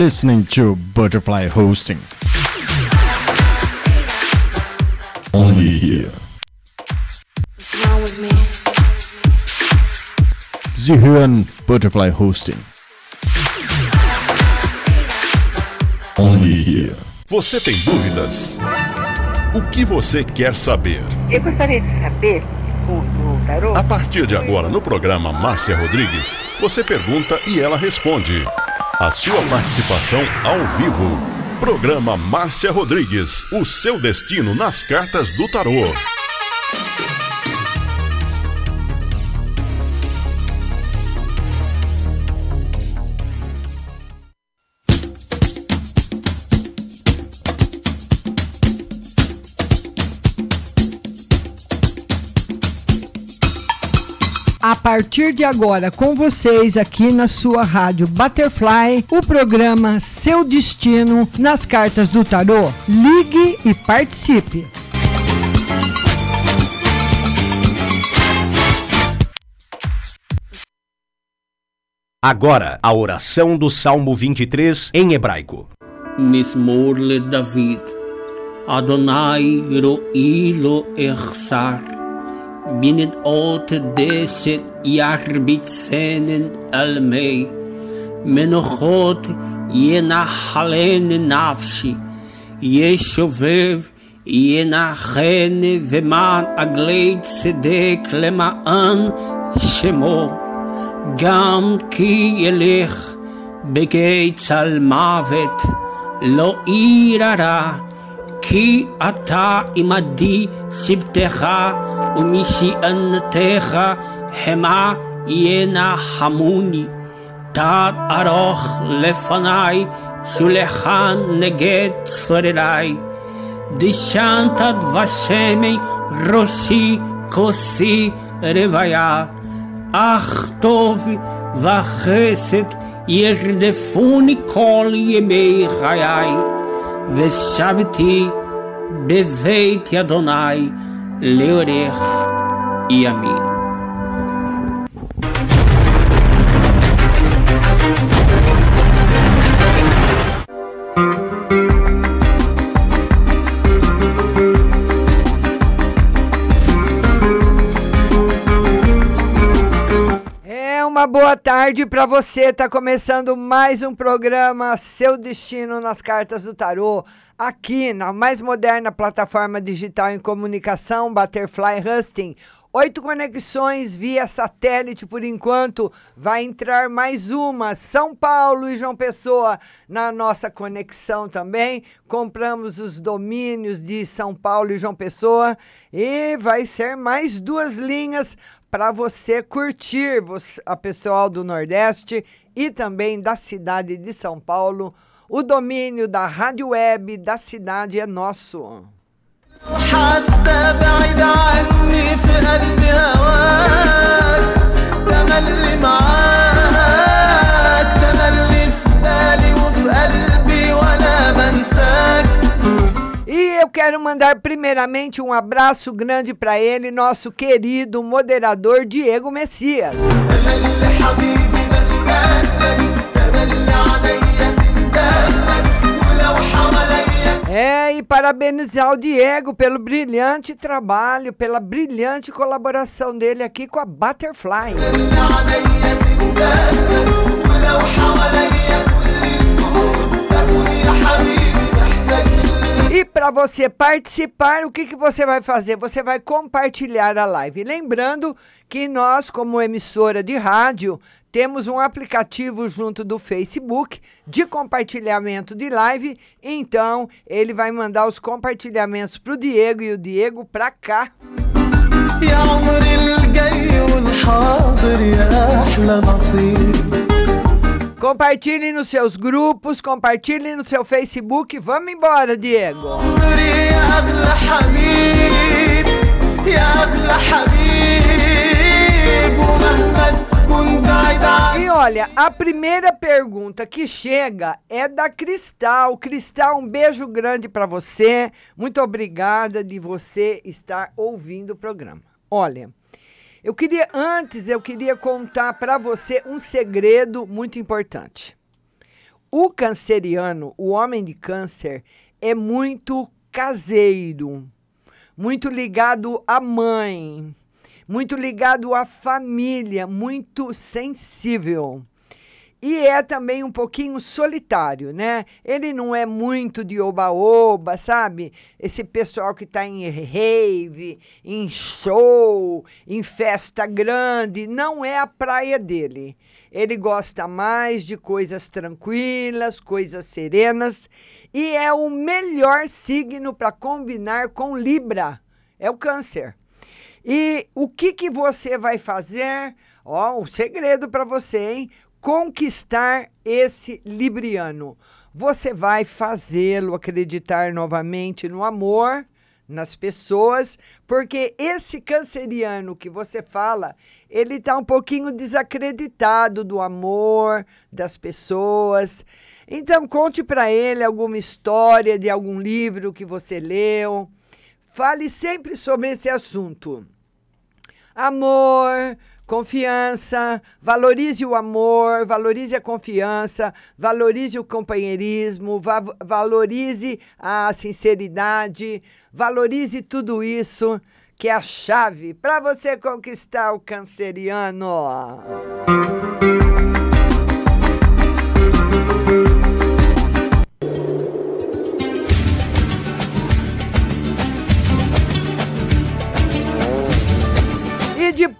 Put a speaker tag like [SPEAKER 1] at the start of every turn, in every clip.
[SPEAKER 1] listening to Butterfly Hosting. Only here. Hören Butterfly Hosting. Only here.
[SPEAKER 2] Você tem dúvidas? O que você quer saber?
[SPEAKER 3] Eu gostaria de saber, o, o tarô,
[SPEAKER 2] A partir de agora, no programa Márcia Rodrigues, você pergunta e ela responde. A sua participação ao vivo. Programa Márcia Rodrigues, o seu destino nas cartas do tarô.
[SPEAKER 4] partir de agora com vocês aqui na sua rádio Butterfly, o programa Seu Destino nas Cartas do Tarô. Ligue e participe.
[SPEAKER 5] Agora, a oração do Salmo 23 em hebraico.
[SPEAKER 6] Mismorle David. Adonai ro'ilo echsar. לו אחסר. בנדעות דשת ירביצנן על מי. מנוחות ינחלן נפשי. ישובב ינחן ומען עגלי צדק למען שמו. גם כי ילך בגיא צל מוות, לא אירא כי אתה עמדי שבטך ומשענתך המה ינחמוני. תת ארוך לפניי, שולחן נגד צורריי. דשנת דבשמי ראשי כוסי רוויה. אך טוב וחסד ירדפוני כל ימי חיי, Veshavti Beveit Adonai
[SPEAKER 4] Leorer Yamin. Boa tarde para você. Tá começando mais um programa Seu Destino nas Cartas do Tarô, aqui na mais moderna plataforma digital em comunicação, Butterfly Husting. Oito conexões via satélite por enquanto. Vai entrar mais uma. São Paulo e João Pessoa na nossa conexão também. Compramos os domínios de São Paulo e João Pessoa. E vai ser mais duas linhas para você curtir, a pessoal do Nordeste e também da cidade de São Paulo. O domínio da rádio web da cidade é nosso. quero mandar primeiramente um abraço grande para ele, nosso querido moderador Diego Messias. É, e parabenizar o Diego pelo brilhante trabalho, pela brilhante colaboração dele aqui com a Butterfly. para você participar, o que, que você vai fazer? Você vai compartilhar a live. Lembrando que nós, como emissora de rádio, temos um aplicativo junto do Facebook de compartilhamento de live. Então, ele vai mandar os compartilhamentos para o Diego e o Diego para cá.
[SPEAKER 7] يا عمري الجاي والحاضر يا احلى نصيب
[SPEAKER 4] Compartilhe nos seus grupos, compartilhe no seu Facebook. Vamos embora, Diego. E olha, a primeira pergunta que chega é da Cristal. Cristal, um beijo grande para você. Muito obrigada de você estar ouvindo o programa. Olha, eu queria antes eu queria contar para você um segredo muito importante. O canceriano, o homem de câncer, é muito caseiro, muito ligado à mãe, muito ligado à família, muito sensível. E é também um pouquinho solitário, né? Ele não é muito de oba-oba, sabe? Esse pessoal que está em rave, em show, em festa grande, não é a praia dele. Ele gosta mais de coisas tranquilas, coisas serenas, e é o melhor signo para combinar com Libra. É o Câncer. E o que, que você vai fazer? Ó, um segredo para você, hein? Conquistar esse libriano. Você vai fazê-lo acreditar novamente no amor, nas pessoas, porque esse canceriano que você fala, ele está um pouquinho desacreditado do amor, das pessoas. Então, conte para ele alguma história de algum livro que você leu. Fale sempre sobre esse assunto. Amor, confiança, valorize o amor, valorize a confiança, valorize o companheirismo, va valorize a sinceridade, valorize tudo isso que é a chave para você conquistar o canceriano.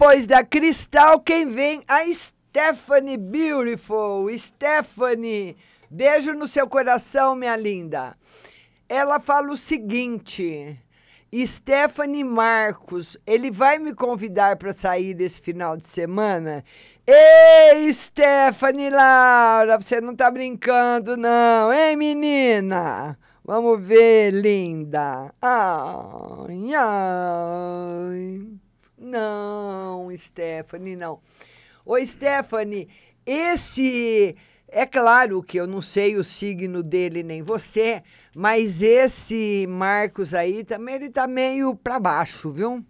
[SPEAKER 4] Depois da Cristal, quem vem? A Stephanie Beautiful. Stephanie, beijo no seu coração, minha linda. Ela fala o seguinte: Stephanie Marcos, ele vai me convidar para sair desse final de semana? Ei, Stephanie Laura, você não tá brincando, não, hein, menina? Vamos ver, linda. Ai, ai. Não, Stephanie, não. Ô, Stephanie, esse. É claro que eu não sei o signo dele nem você, mas esse Marcos aí também ele tá meio para baixo, viu?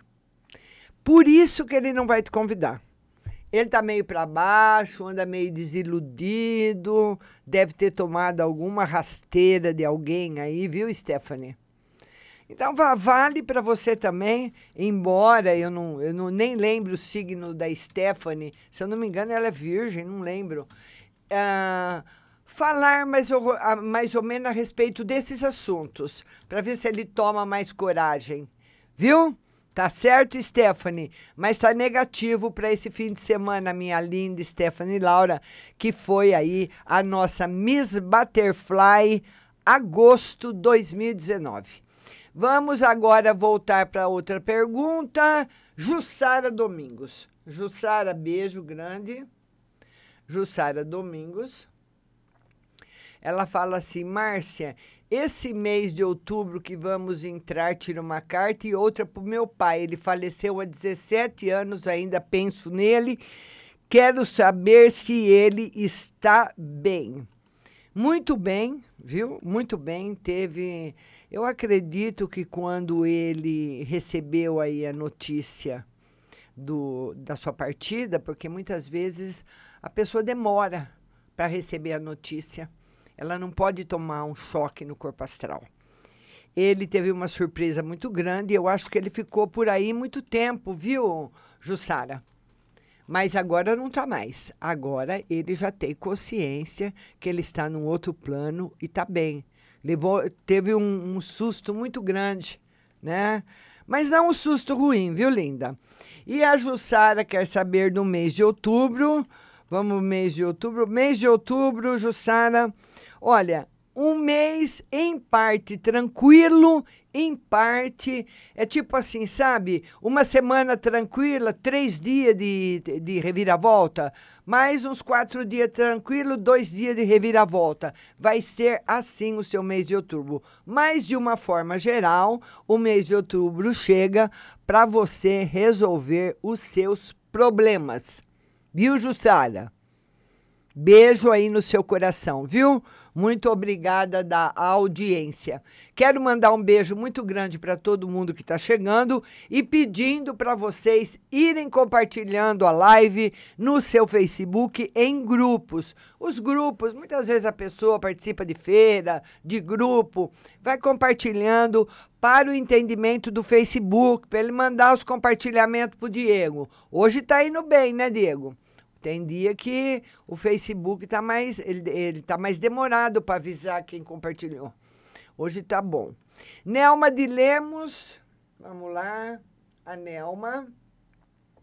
[SPEAKER 4] Por isso que ele não vai te convidar. Ele tá meio para baixo, anda meio desiludido, deve ter tomado alguma rasteira de alguém aí, viu, Stephanie? Então va- vale para você também, embora eu não, eu não nem lembro o signo da Stephanie, se eu não me engano ela é virgem, não lembro. Ah, falar mais ou, ah, mais ou menos a respeito desses assuntos, para ver se ele toma mais coragem, viu? Tá certo, Stephanie? Mas tá negativo para esse fim de semana, minha linda Stephanie Laura, que foi aí a nossa Miss Butterfly agosto 2019. Vamos agora voltar para outra pergunta. Jussara Domingos. Jussara, beijo grande. Jussara Domingos. Ela fala assim: Márcia, esse mês de outubro que vamos entrar, tira uma carta e outra para o meu pai. Ele faleceu há 17 anos, ainda penso nele. Quero saber se ele está bem. Muito bem, viu? Muito bem. Teve. Eu acredito que quando ele recebeu aí a notícia do, da sua partida, porque muitas vezes a pessoa demora para receber a notícia. Ela não pode tomar um choque no corpo astral. Ele teve uma surpresa muito grande, eu acho que ele ficou por aí muito tempo, viu, Jussara? Mas agora não está mais. Agora ele já tem consciência que ele está num outro plano e está bem. Levou, teve um, um susto muito grande, né? Mas não um susto ruim, viu, linda? E a Jussara quer saber do mês de outubro. Vamos, mês de outubro. Mês de outubro, Jussara. Olha, um mês em parte tranquilo, em parte. É tipo assim, sabe? Uma semana tranquila, três dias de, de reviravolta, mais uns quatro dias tranquilo, dois dias de reviravolta. Vai ser assim o seu mês de outubro. Mas, de uma forma geral, o mês de outubro chega para você resolver os seus problemas. Viu, Jussara? Beijo aí no seu coração, viu? Muito obrigada da audiência. Quero mandar um beijo muito grande para todo mundo que está chegando e pedindo para vocês irem compartilhando a live no seu Facebook em grupos. Os grupos, muitas vezes a pessoa participa de feira, de grupo, vai compartilhando para o entendimento do Facebook, para ele mandar os compartilhamentos para o Diego. Hoje está indo bem, né, Diego? Tem dia que o Facebook está mais, ele, ele tá mais demorado para avisar quem compartilhou. Hoje tá bom. Nelma de Lemos, vamos lá, a Nelma.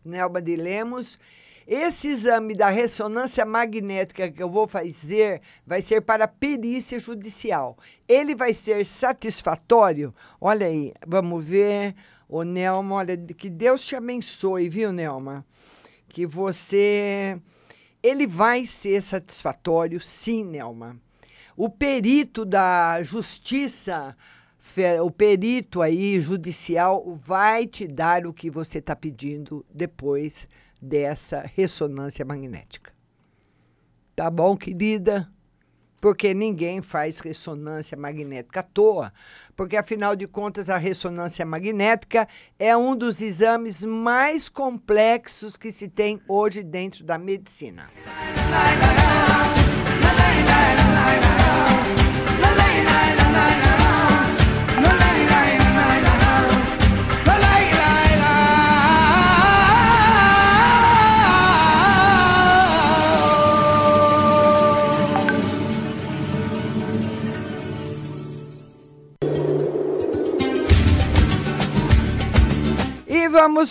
[SPEAKER 4] Nelma de Lemos. Esse exame da ressonância magnética que eu vou fazer vai ser para perícia judicial. Ele vai ser satisfatório? Olha aí, vamos ver. Ô, Nelma, olha, que Deus te abençoe, viu, Nelma? Que você. Ele vai ser satisfatório, sim, Nelma. O perito da justiça, o perito aí judicial, vai te dar o que você está pedindo depois dessa ressonância magnética. Tá bom, querida? Porque ninguém faz ressonância magnética à toa, porque afinal de contas a ressonância magnética é um dos exames mais complexos que se tem hoje dentro da medicina.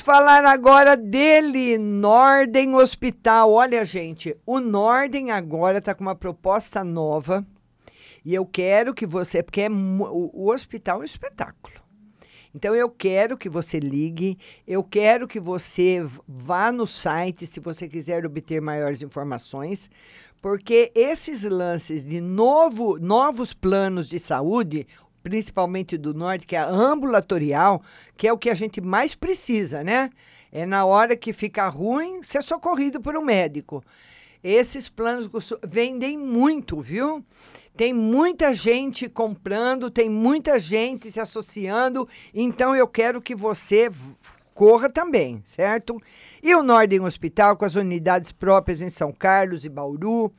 [SPEAKER 4] Falar agora dele, Norden Hospital. Olha, gente, o Norden agora está com uma proposta nova e eu quero que você, porque é, o, o hospital é um espetáculo. Então eu quero que você ligue, eu quero que você vá no site se você quiser obter maiores informações, porque esses lances de novo, novos planos de saúde, principalmente do norte, que é ambulatorial, que é o que a gente mais precisa, né? É na hora que fica ruim ser socorrido por um médico. Esses planos vendem muito, viu? Tem muita gente comprando, tem muita gente se associando, então eu quero que você corra também, certo? E o Norden Hospital, com as unidades próprias em São Carlos e Bauru,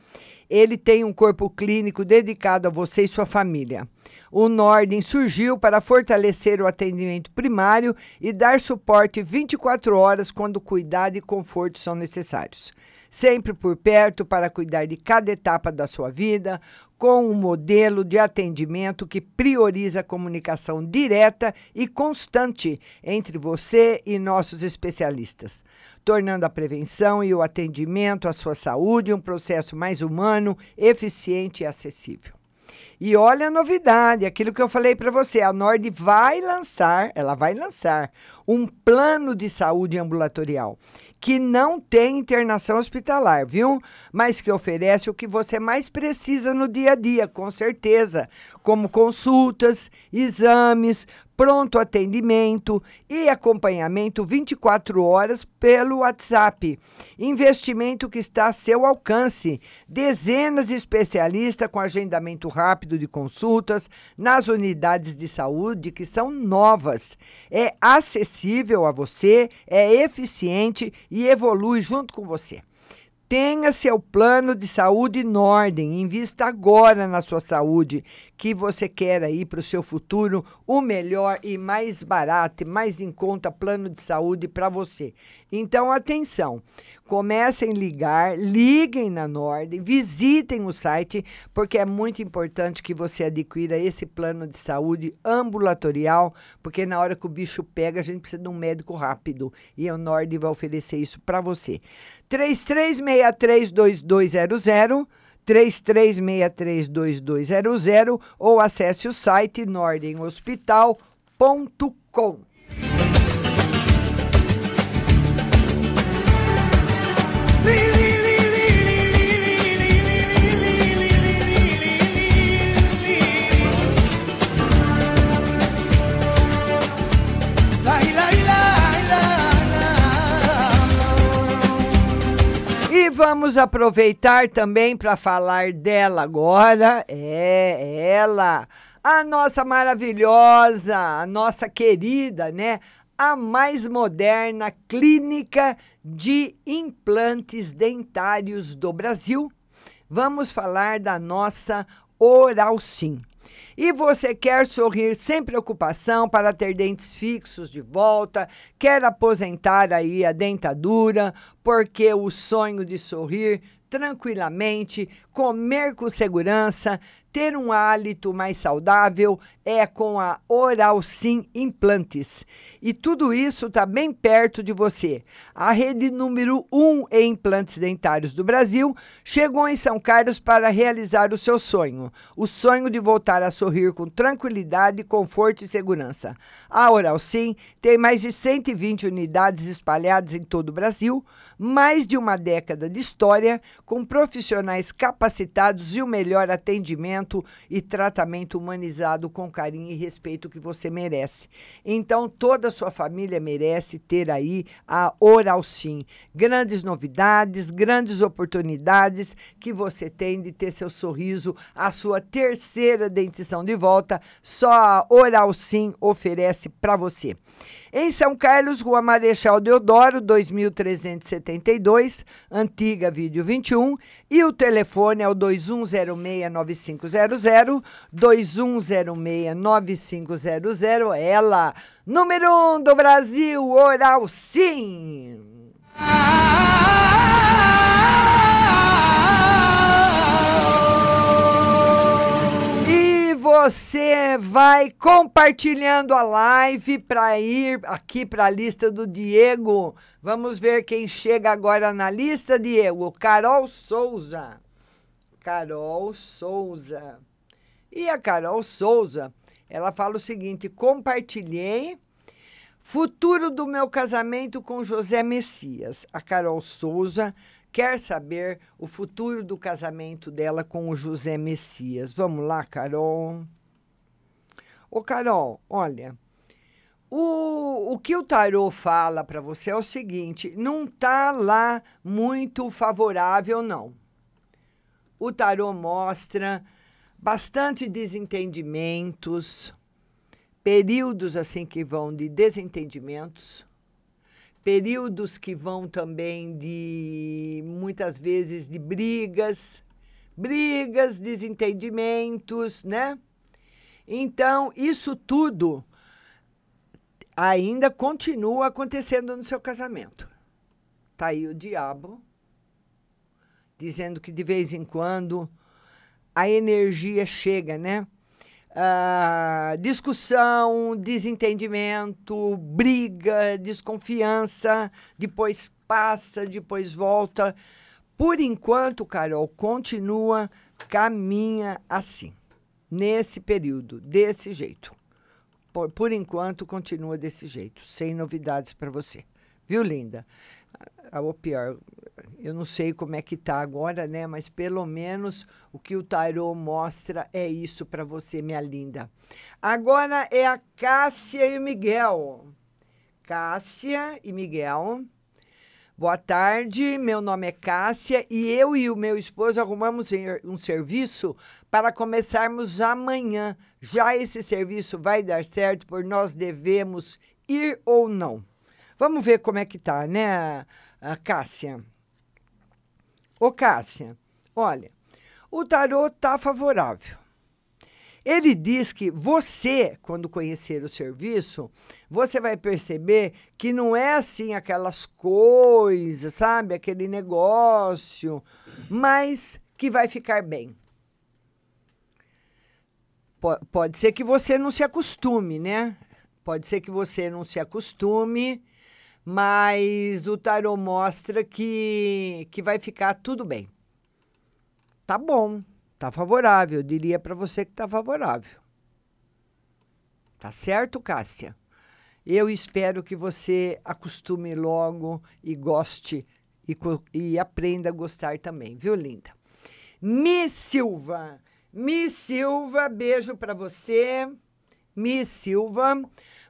[SPEAKER 4] ele tem um corpo clínico dedicado a você e sua família. O Norden surgiu para fortalecer o atendimento primário e dar suporte 24 horas quando cuidado e conforto são necessários. Sempre por perto para cuidar de cada etapa da sua vida, com um modelo de atendimento que prioriza a comunicação direta e constante entre você e nossos especialistas, tornando a prevenção e o atendimento à sua saúde um processo mais humano, eficiente e acessível. E olha a novidade, aquilo que eu falei para você, a Nord vai lançar, ela vai lançar um plano de saúde ambulatorial que não tem internação hospitalar, viu? Mas que oferece o que você mais precisa no dia a dia, com certeza, como consultas, exames, pronto atendimento e acompanhamento 24 horas pelo WhatsApp. Investimento que está a seu alcance. Dezenas de especialistas com agendamento rápido de consultas nas unidades de saúde que são novas. É acessível a você, é eficiente e evolui junto com você. Tenha seu plano de saúde em ordem. Invista agora na sua saúde, que você quer aí para o seu futuro o melhor e mais barato e mais em conta plano de saúde para você. Então, atenção. Comecem a ligar, liguem na Nordem, visitem o site, porque é muito importante que você adquira esse plano de saúde ambulatorial, porque na hora que o bicho pega, a gente precisa de um médico rápido. E a Nordem vai oferecer isso para você. 33632200 33632200 ou acesse o site nordenhospital.com. vamos aproveitar também para falar dela agora. É ela, a nossa maravilhosa, a nossa querida, né? A mais moderna clínica de implantes dentários do Brasil. Vamos falar da nossa Oral Sim. E você quer sorrir sem preocupação para ter dentes fixos de volta, quer aposentar aí a dentadura, porque o sonho de sorrir tranquilamente, comer com segurança, ter um hálito mais saudável é com a Oral Sim Implantes. E tudo isso está bem perto de você. A rede número 1 um em implantes dentários do Brasil chegou em São Carlos para realizar o seu sonho. O sonho de voltar a sorrir com tranquilidade, conforto e segurança. A Oral Sim tem mais de 120 unidades espalhadas em todo o Brasil, mais de uma década de história, com profissionais capacitados e o melhor atendimento e tratamento humanizado com carinho e respeito que você merece. Então, toda a sua família merece ter aí a Oral Sim. Grandes novidades, grandes oportunidades que você tem de ter seu sorriso, a sua terceira dentição de volta, só a Oral Sim oferece para você. Em São Carlos, Rua Marechal Deodoro, 2372, antiga vídeo 21, e o telefone é o 21069500, 21069500, ela, número 1 um do Brasil, Oral Sim. E você vai compartilhando a live para ir aqui para a lista do Diego. Vamos ver quem chega agora na lista, Diego. Carol Souza. Carol Souza. E a Carol Souza, ela fala o seguinte: compartilhei futuro do meu casamento com José Messias. A Carol Souza quer saber o futuro do casamento dela com o José Messias. Vamos lá, Carol. Ô, Carol, olha. O, o que o tarô fala para você é o seguinte: não tá lá muito favorável, não. O tarô mostra bastante desentendimentos, períodos assim que vão de desentendimentos, períodos que vão também de muitas vezes de brigas, brigas, desentendimentos, né? Então, isso tudo ainda continua acontecendo no seu casamento. Tá aí o diabo dizendo que de vez em quando a energia chega, né? Ah, discussão, desentendimento, briga, desconfiança, depois passa, depois volta. Por enquanto, Carol, continua, caminha assim, nesse período, desse jeito. Por, por enquanto, continua desse jeito, sem novidades para você. Viu, linda? Ah, Ou pior, eu não sei como é que tá agora, né? Mas pelo menos o que o tarô mostra é isso para você, minha linda. Agora é a Cássia e o Miguel. Cássia e Miguel. Boa tarde, meu nome é Cássia e eu e o meu esposo arrumamos um serviço para começarmos amanhã. Já esse serviço vai dar certo, por nós devemos ir ou não. Vamos ver como é que tá, né, Cássia? Ô, Cássia, olha, o tarô tá favorável. Ele diz que você, quando conhecer o serviço, você vai perceber que não é assim aquelas coisas, sabe? Aquele negócio, mas que vai ficar bem. Po- Pode ser que você não se acostume, né? Pode ser que você não se acostume, mas o tarô mostra que, que vai ficar tudo bem. Tá bom, tá favorável. Eu diria para você que tá favorável. Tá certo, Cássia? Eu espero que você acostume logo e goste e, e aprenda a gostar também, viu, linda? Miss Silva. Miss Silva, beijo para você. Miss Silva,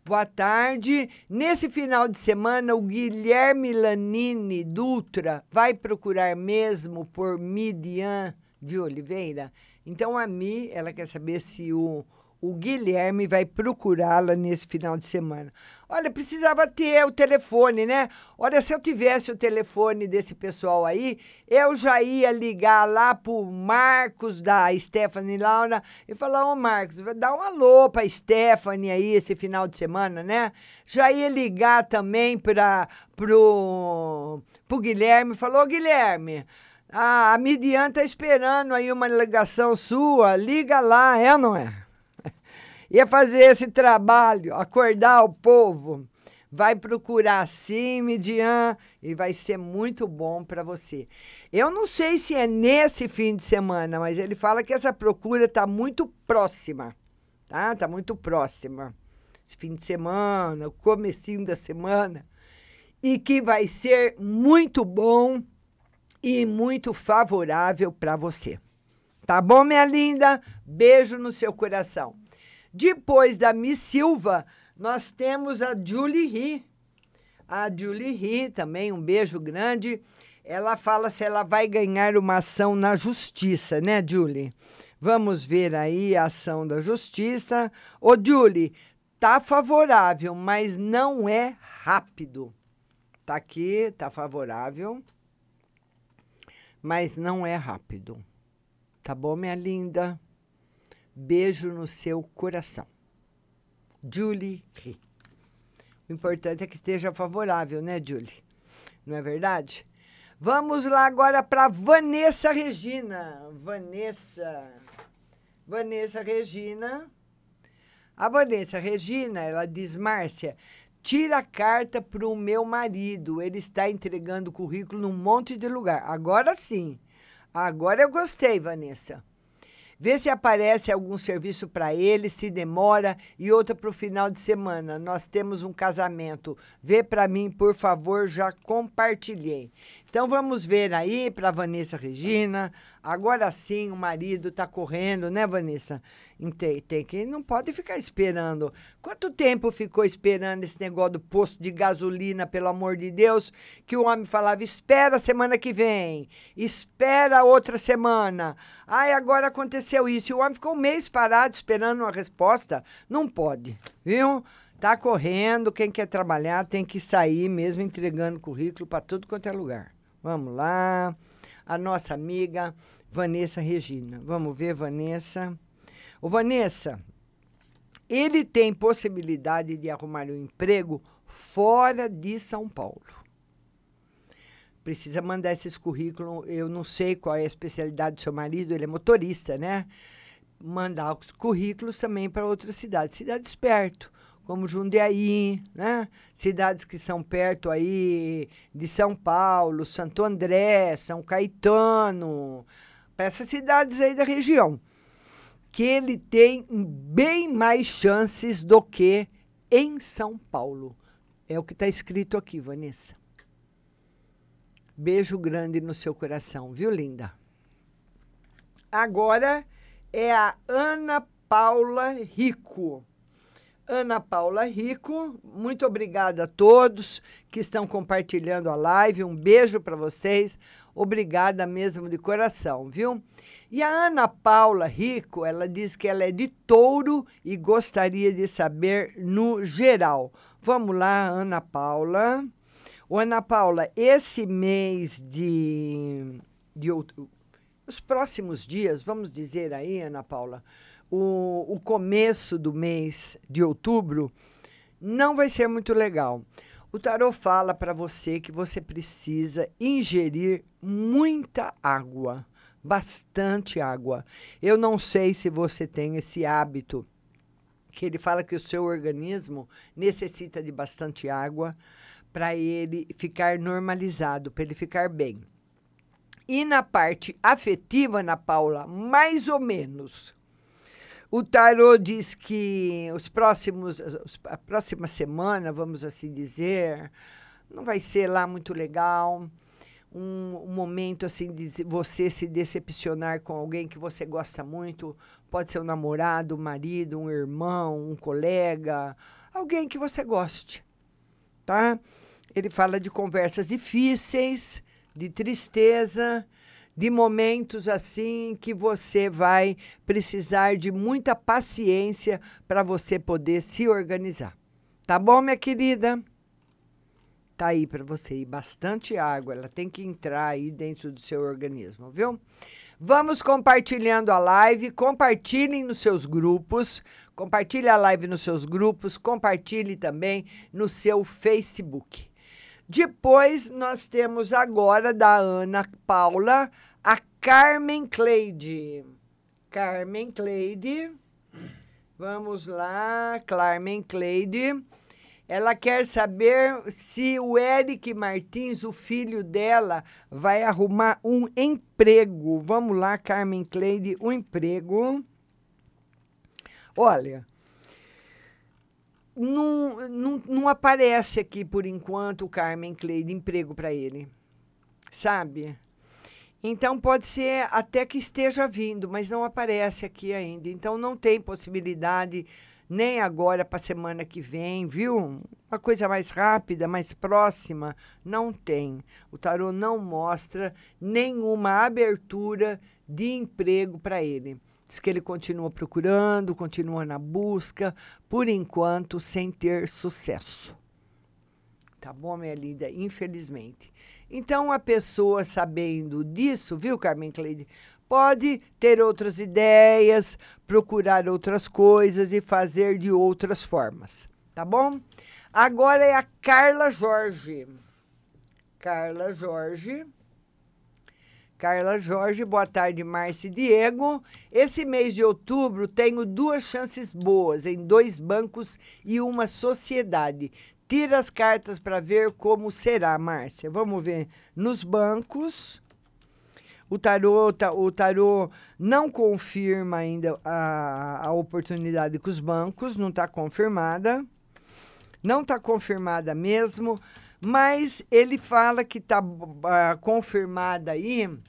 [SPEAKER 4] boa tarde. Nesse final de semana, o Guilherme Lanini Dutra vai procurar mesmo por Midian de Oliveira? Então, a Mi, ela quer saber se o, o Guilherme vai procurá-la nesse final de semana. Olha, precisava ter o telefone, né? Olha, se eu tivesse o telefone desse pessoal aí, eu já ia ligar lá pro Marcos da Stephanie Laura e falar: Ô Marcos, dar um alô pra Stephanie aí esse final de semana, né? Já ia ligar também para pro, pro Guilherme, falou: Guilherme. A, a Midian tá esperando aí uma ligação sua, liga lá, é ou não é? ia fazer esse trabalho, acordar o povo. Vai procurar sim, Midian, e vai ser muito bom para você. Eu não sei se é nesse fim de semana, mas ele fala que essa procura está muito próxima, tá? Tá muito próxima. Esse fim de semana, o comecinho da semana, e que vai ser muito bom e muito favorável para você. Tá bom, minha linda? Beijo no seu coração. Depois da Miss Silva, nós temos a Julie Ri. A Julie Ri também, um beijo grande. Ela fala se ela vai ganhar uma ação na justiça, né, Julie? Vamos ver aí a ação da justiça. Ô, Julie, tá favorável, mas não é rápido. Tá aqui, tá favorável, mas não é rápido. Tá bom, minha linda? Beijo no seu coração. Julie Ri. O importante é que esteja favorável, né, Julie? Não é verdade? Vamos lá agora para Vanessa Regina. Vanessa. Vanessa Regina. A Vanessa Regina, ela diz: Márcia, tira a carta para o meu marido. Ele está entregando currículo num monte de lugar. Agora sim. Agora eu gostei, Vanessa. Vê se aparece algum serviço para ele, se demora e outra para o final de semana. Nós temos um casamento. Vê para mim, por favor, já compartilhei. Então vamos ver aí para Vanessa Regina. Agora sim, o marido está correndo, né, Vanessa? Tem, tem que não pode ficar esperando. Quanto tempo ficou esperando esse negócio do posto de gasolina, pelo amor de Deus, que o homem falava: "Espera semana que vem, espera outra semana". Ai, agora aconteceu isso. E o homem ficou um mês parado esperando uma resposta. Não pode, viu? Tá correndo, quem quer trabalhar tem que sair mesmo entregando currículo para tudo quanto é lugar. Vamos lá. A nossa amiga Vanessa Regina. Vamos ver, Vanessa. Ô, Vanessa, ele tem possibilidade de arrumar um emprego fora de São Paulo. Precisa mandar esses currículos. Eu não sei qual é a especialidade do seu marido, ele é motorista, né? Mandar os currículos também para outras cidades, cidades perto como Jundiaí, né? Cidades que são perto aí de São Paulo, Santo André, São Caetano, para essas cidades aí da região, que ele tem bem mais chances do que em São Paulo. É o que está escrito aqui, Vanessa. Beijo grande no seu coração, viu, linda? Agora é a Ana Paula Rico. Ana Paula Rico, muito obrigada a todos que estão compartilhando a live. Um beijo para vocês. Obrigada mesmo de coração, viu? E a Ana Paula Rico, ela diz que ela é de touro e gostaria de saber no geral. Vamos lá, Ana Paula. Ana Paula, esse mês de, de outubro, os próximos dias, vamos dizer aí, Ana Paula, o, o começo do mês de outubro não vai ser muito legal. O tarot fala para você que você precisa ingerir muita água, bastante água. Eu não sei se você tem esse hábito, que ele fala que o seu organismo necessita de bastante água para ele ficar normalizado, para ele ficar bem. E na parte afetiva, Ana Paula, mais ou menos. O tarô diz que os próximos, a próxima semana, vamos assim dizer, não vai ser lá muito legal. Um, um, momento assim de você se decepcionar com alguém que você gosta muito, pode ser um namorado, um marido, um irmão, um colega, alguém que você goste, tá? Ele fala de conversas difíceis, de tristeza, de momentos assim que você vai precisar de muita paciência para você poder se organizar. Tá bom, minha querida? Tá aí para você e bastante água, ela tem que entrar aí dentro do seu organismo, viu? Vamos compartilhando a live, compartilhem nos seus grupos, compartilhe a live nos seus grupos, compartilhe também no seu Facebook. Depois nós temos agora da Ana Paula Carmen Cleide. Carmen Cleide. Vamos lá, Carmen Cleide. Ela quer saber se o Eric Martins, o filho dela, vai arrumar um emprego. Vamos lá, Carmen Cleide, um emprego. Olha, não, não, não aparece aqui por enquanto Carmen Cleide emprego para ele. Sabe? Então pode ser até que esteja vindo, mas não aparece aqui ainda. Então não tem possibilidade nem agora para a semana que vem, viu? Uma coisa mais rápida, mais próxima, não tem. O tarô não mostra nenhuma abertura de emprego para ele. Diz que ele continua procurando, continua na busca, por enquanto sem ter sucesso. Tá bom, minha linda? Infelizmente. Então, a pessoa sabendo disso, viu, Carmen Cleide, pode ter outras ideias, procurar outras coisas e fazer de outras formas, tá bom? Agora é a Carla Jorge. Carla Jorge. Carla Jorge, boa tarde, Márcia e Diego. Esse mês de outubro tenho duas chances boas em dois bancos e uma sociedade. Tira as cartas para ver como será, Márcia. Vamos ver. Nos bancos, o tarô, tá, o tarô não confirma ainda a, a oportunidade com os bancos, não está confirmada. Não está confirmada mesmo, mas ele fala que está uh, ah, confirmada aí, uh,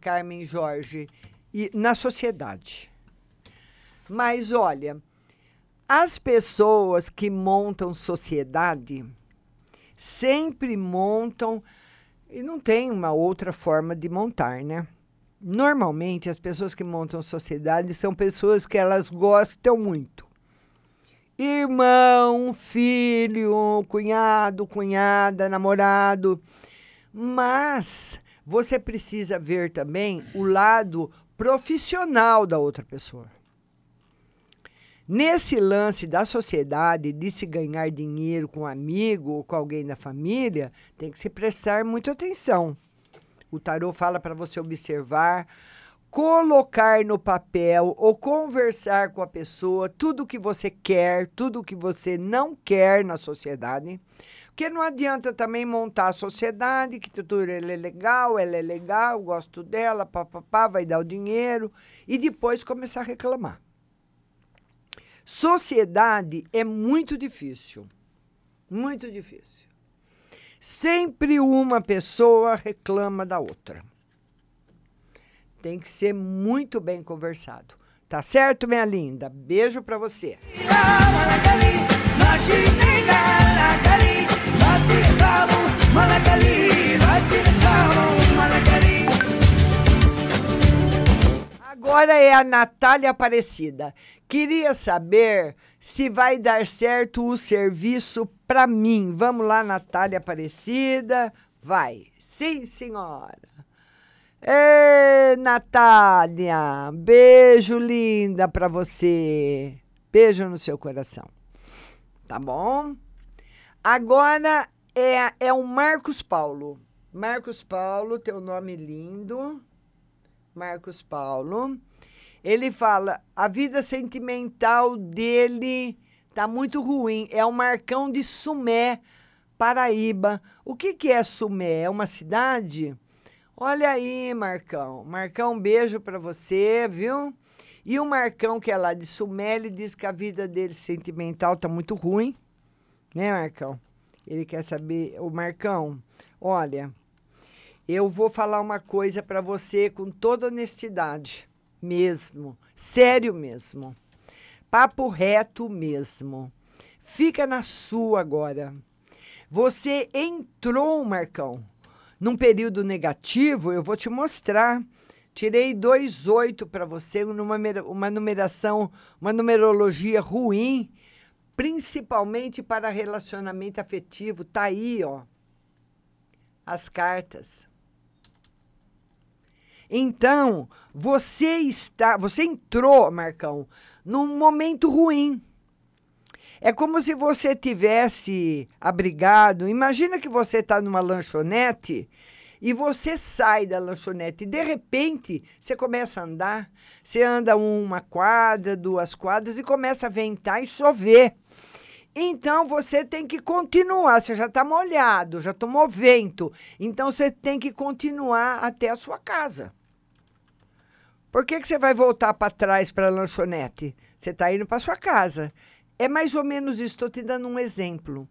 [SPEAKER 4] Carmen Jorge, e, na sociedade. Mas olha, as pessoas que montam sociedade sempre montam e não tem uma outra forma de montar, né? Normalmente as pessoas que montam sociedade são pessoas que elas gostam muito. Irmão, filho, cunhado, cunhada, namorado. Mas você precisa ver também o lado profissional da outra pessoa. Nesse lance da sociedade de se ganhar dinheiro com um amigo ou com alguém da família, tem que se prestar muita atenção. O tarô fala para você observar, colocar no papel ou conversar com a pessoa tudo o que você quer, tudo o que você não quer na sociedade. Porque não adianta também montar a sociedade, que tudo ela é legal, ela é legal, gosto dela, papapá, vai dar o dinheiro, e depois começar a reclamar. Sociedade é muito difícil. Muito difícil. Sempre uma pessoa reclama da outra. Tem que ser muito bem conversado. Tá certo, minha linda? Beijo para você. Agora é a Natália Aparecida. Queria saber se vai dar certo o serviço para mim. Vamos lá, Natália Aparecida. Vai. Sim, senhora. Ê, Natália, beijo linda pra você. Beijo no seu coração. Tá bom? Agora é, é o Marcos Paulo. Marcos Paulo, teu nome lindo. Marcos Paulo. Ele fala: a vida sentimental dele tá muito ruim. É o Marcão de Sumé, Paraíba. O que, que é Sumé? É uma cidade? Olha aí, Marcão. Marcão, um beijo para você, viu? E o Marcão, que é lá de Sumé, ele diz que a vida dele sentimental tá muito ruim. Né, Marcão? Ele quer saber. O Marcão, olha, eu vou falar uma coisa para você com toda honestidade, mesmo. Sério mesmo. Papo reto mesmo. Fica na sua agora. Você entrou, Marcão, num período negativo, eu vou te mostrar. Tirei 2,8 para você, numa, uma numeração, uma numerologia ruim, principalmente para relacionamento afetivo. Tá aí, ó. As cartas. Então, você está, você entrou, Marcão, num momento ruim. É como se você tivesse abrigado. Imagina que você está numa lanchonete e você sai da lanchonete e de repente você começa a andar. Você anda uma quadra, duas quadras e começa a ventar e chover. Então você tem que continuar. Você já está molhado, já tomou vento. Então você tem que continuar até a sua casa. Por que, que você vai voltar para trás para a lanchonete? Você está indo para sua casa. É mais ou menos isso, estou te dando um exemplo.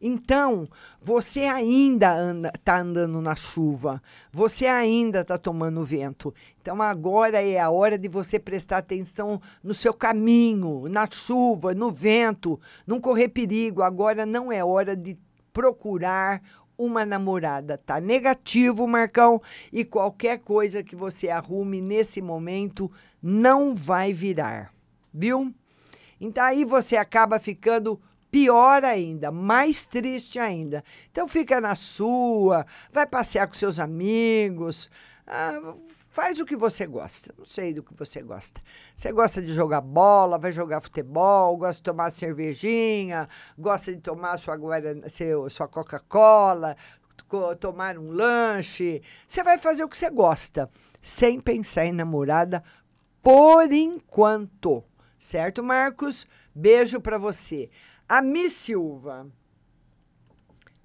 [SPEAKER 4] Então, você ainda está anda, tá andando na chuva, você ainda está tomando vento. Então, agora é a hora de você prestar atenção no seu caminho, na chuva, no vento, não correr perigo. Agora não é hora de procurar uma namorada. Tá negativo, Marcão, e qualquer coisa que você arrume nesse momento não vai virar, viu? Então aí você acaba ficando pior ainda, mais triste ainda. Então fica na sua, vai passear com seus amigos, ah, faz o que você gosta. Não sei do que você gosta. Você gosta de jogar bola, vai jogar futebol, gosta de tomar cervejinha, gosta de tomar sua, sua Coca-Cola, tomar um lanche. Você vai fazer o que você gosta, sem pensar em namorada por enquanto. Certo, Marcos? Beijo para você. A Miss Silva.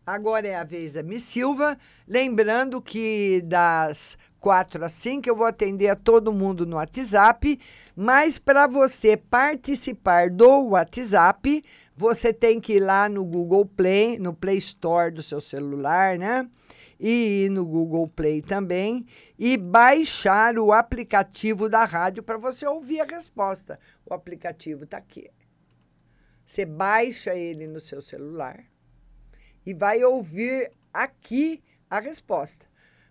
[SPEAKER 4] Agora é a vez da Miss Silva. Lembrando que das 4 às 5 eu vou atender a todo mundo no WhatsApp. Mas para você participar do WhatsApp, você tem que ir lá no Google Play, no Play Store do seu celular, né? e ir no Google Play também e baixar o aplicativo da rádio para você ouvir a resposta. O aplicativo está aqui. Você baixa ele no seu celular e vai ouvir aqui a resposta.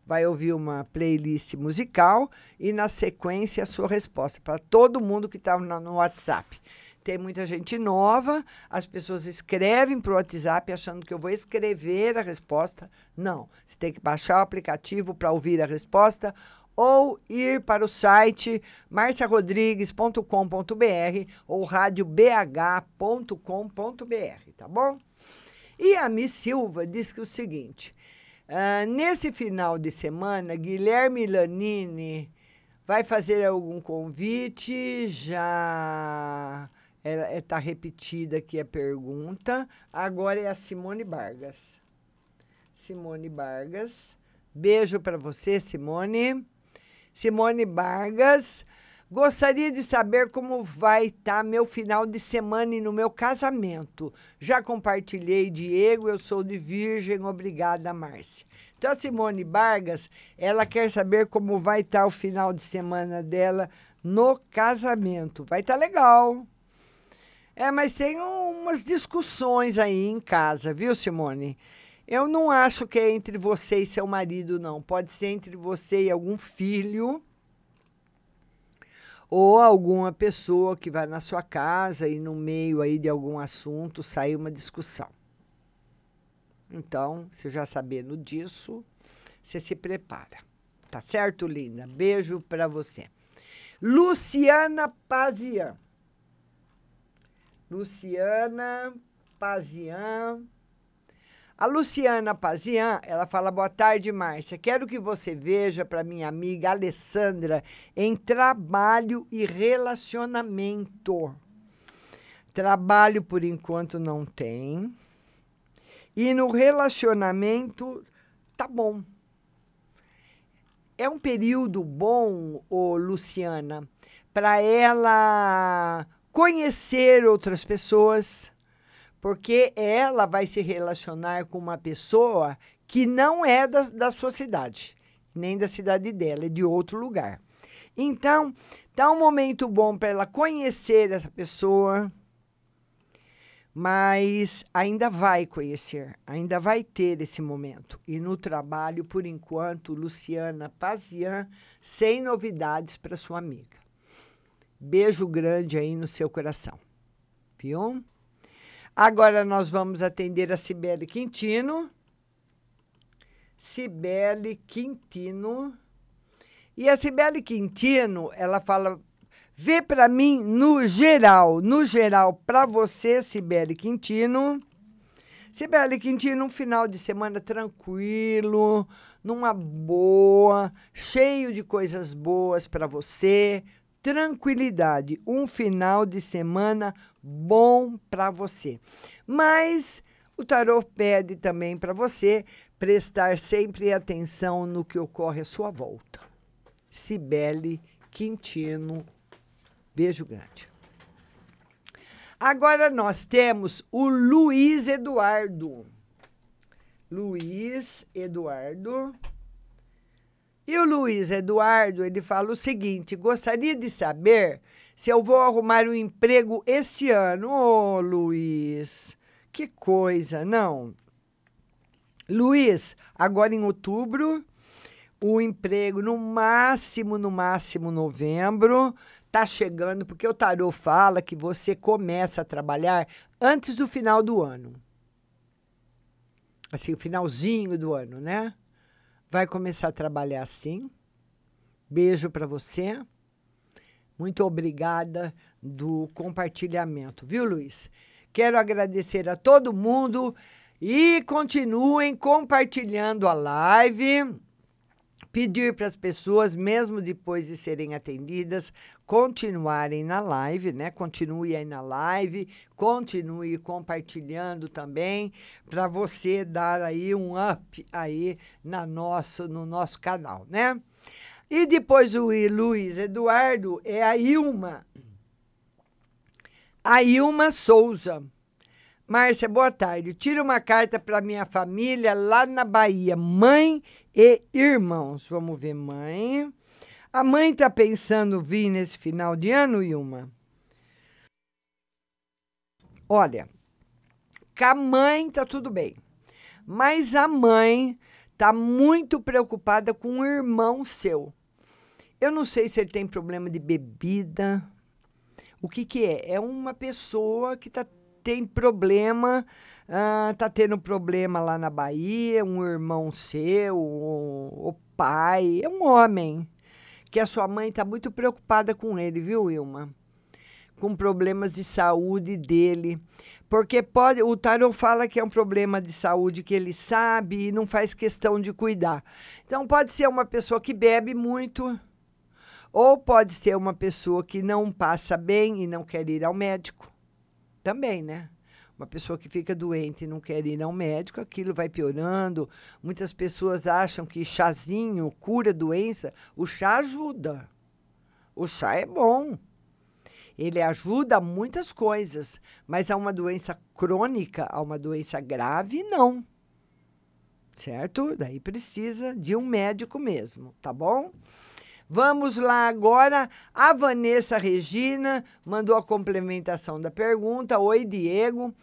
[SPEAKER 4] Vai ouvir uma playlist musical e, na sequência, a sua resposta para todo mundo que está no WhatsApp tem muita gente nova, as pessoas escrevem para o WhatsApp achando que eu vou escrever a resposta. Não, você tem que baixar o aplicativo para ouvir a resposta ou ir para o site marciarodrigues.com.br ou radiobh.com.br, tá bom? E a Miss Silva diz que o seguinte: uh, nesse final de semana, Guilherme Lanini vai fazer algum convite? Já está repetida aqui a pergunta. Agora é a Simone Vargas. Simone Vargas. Beijo para você, Simone. Simone Vargas. Gostaria de saber como vai estar tá meu final de semana e no meu casamento. Já compartilhei, Diego, eu sou de Virgem, obrigada, Márcia. Então, a Simone Vargas, ela quer saber como vai estar tá o final de semana dela no casamento. Vai estar tá legal. É, mas tem umas discussões aí em casa, viu, Simone? Eu não acho que é entre você e seu marido, não. Pode ser entre você e algum filho ou alguma pessoa que vai na sua casa e no meio aí de algum assunto sai uma discussão. Então, você já sabendo disso, você se prepara, Tá certo, linda? Beijo para você. Luciana Pazian. Luciana Pazian. A Luciana Pazian, ela fala: Boa tarde, Márcia. Quero que você veja para minha amiga Alessandra em trabalho e relacionamento. Trabalho, por enquanto, não tem. E no relacionamento, tá bom. É um período bom, ô Luciana, para ela conhecer outras pessoas, porque ela vai se relacionar com uma pessoa que não é da, da sua cidade, nem da cidade dela, é de outro lugar. Então, tá um momento bom para ela conhecer essa pessoa, mas ainda vai conhecer, ainda vai ter esse momento. E no trabalho, por enquanto, Luciana Pazian, sem novidades para sua amiga. Beijo grande aí no seu coração. Viu? Agora nós vamos atender a Cibele Quintino. Cibele Quintino. E a Cibele Quintino, ela fala Vê para mim no geral, no geral, para você, Sibeli Quintino. Sibeli Quintino, um final de semana tranquilo, numa boa, cheio de coisas boas para você, tranquilidade, um final de semana bom para você. Mas o tarot pede também para você prestar sempre atenção no que ocorre à sua volta. Cibele Quintino Beijo grande. Agora nós temos o Luiz Eduardo. Luiz Eduardo. E o Luiz Eduardo, ele fala o seguinte: gostaria de saber se eu vou arrumar um emprego esse ano. Ô, oh, Luiz, que coisa, não? Luiz, agora em outubro, o emprego no máximo, no máximo novembro tá chegando, porque o tarô fala que você começa a trabalhar antes do final do ano. Assim, o finalzinho do ano, né? Vai começar a trabalhar assim. Beijo para você. Muito obrigada do compartilhamento, viu, Luiz? Quero agradecer a todo mundo e continuem compartilhando a live pedir para as pessoas, mesmo depois de serem atendidas, continuarem na live, né? Continue aí na live, continue compartilhando também, para você dar aí um up aí na nosso, no nosso canal, né? E depois o Luiz Eduardo é a Ilma. A Ilma Souza. Márcia, boa tarde. Tira uma carta para minha família lá na Bahia. Mãe e irmãos. Vamos ver, mãe. A mãe está pensando vir nesse final de ano, Ilma? Olha, com a mãe tá tudo bem. Mas a mãe tá muito preocupada com o irmão seu. Eu não sei se ele tem problema de bebida. O que que é? É uma pessoa que tá tem problema, uh, tá tendo problema lá na Bahia, um irmão seu, o, o pai, é um homem, que a sua mãe está muito preocupada com ele, viu, Ilma? Com problemas de saúde dele. Porque pode, o tarot fala que é um problema de saúde que ele sabe e não faz questão de cuidar. Então pode ser uma pessoa que bebe muito, ou pode ser uma pessoa que não passa bem e não quer ir ao médico também, né? Uma pessoa que fica doente e não quer ir ao médico, aquilo vai piorando. Muitas pessoas acham que chazinho cura doença. O chá ajuda. O chá é bom. Ele ajuda muitas coisas, mas a uma doença crônica, a uma doença grave, não. Certo? Daí precisa de um médico mesmo, tá bom? Vamos lá agora. A Vanessa Regina mandou a complementação da pergunta. Oi, Diego.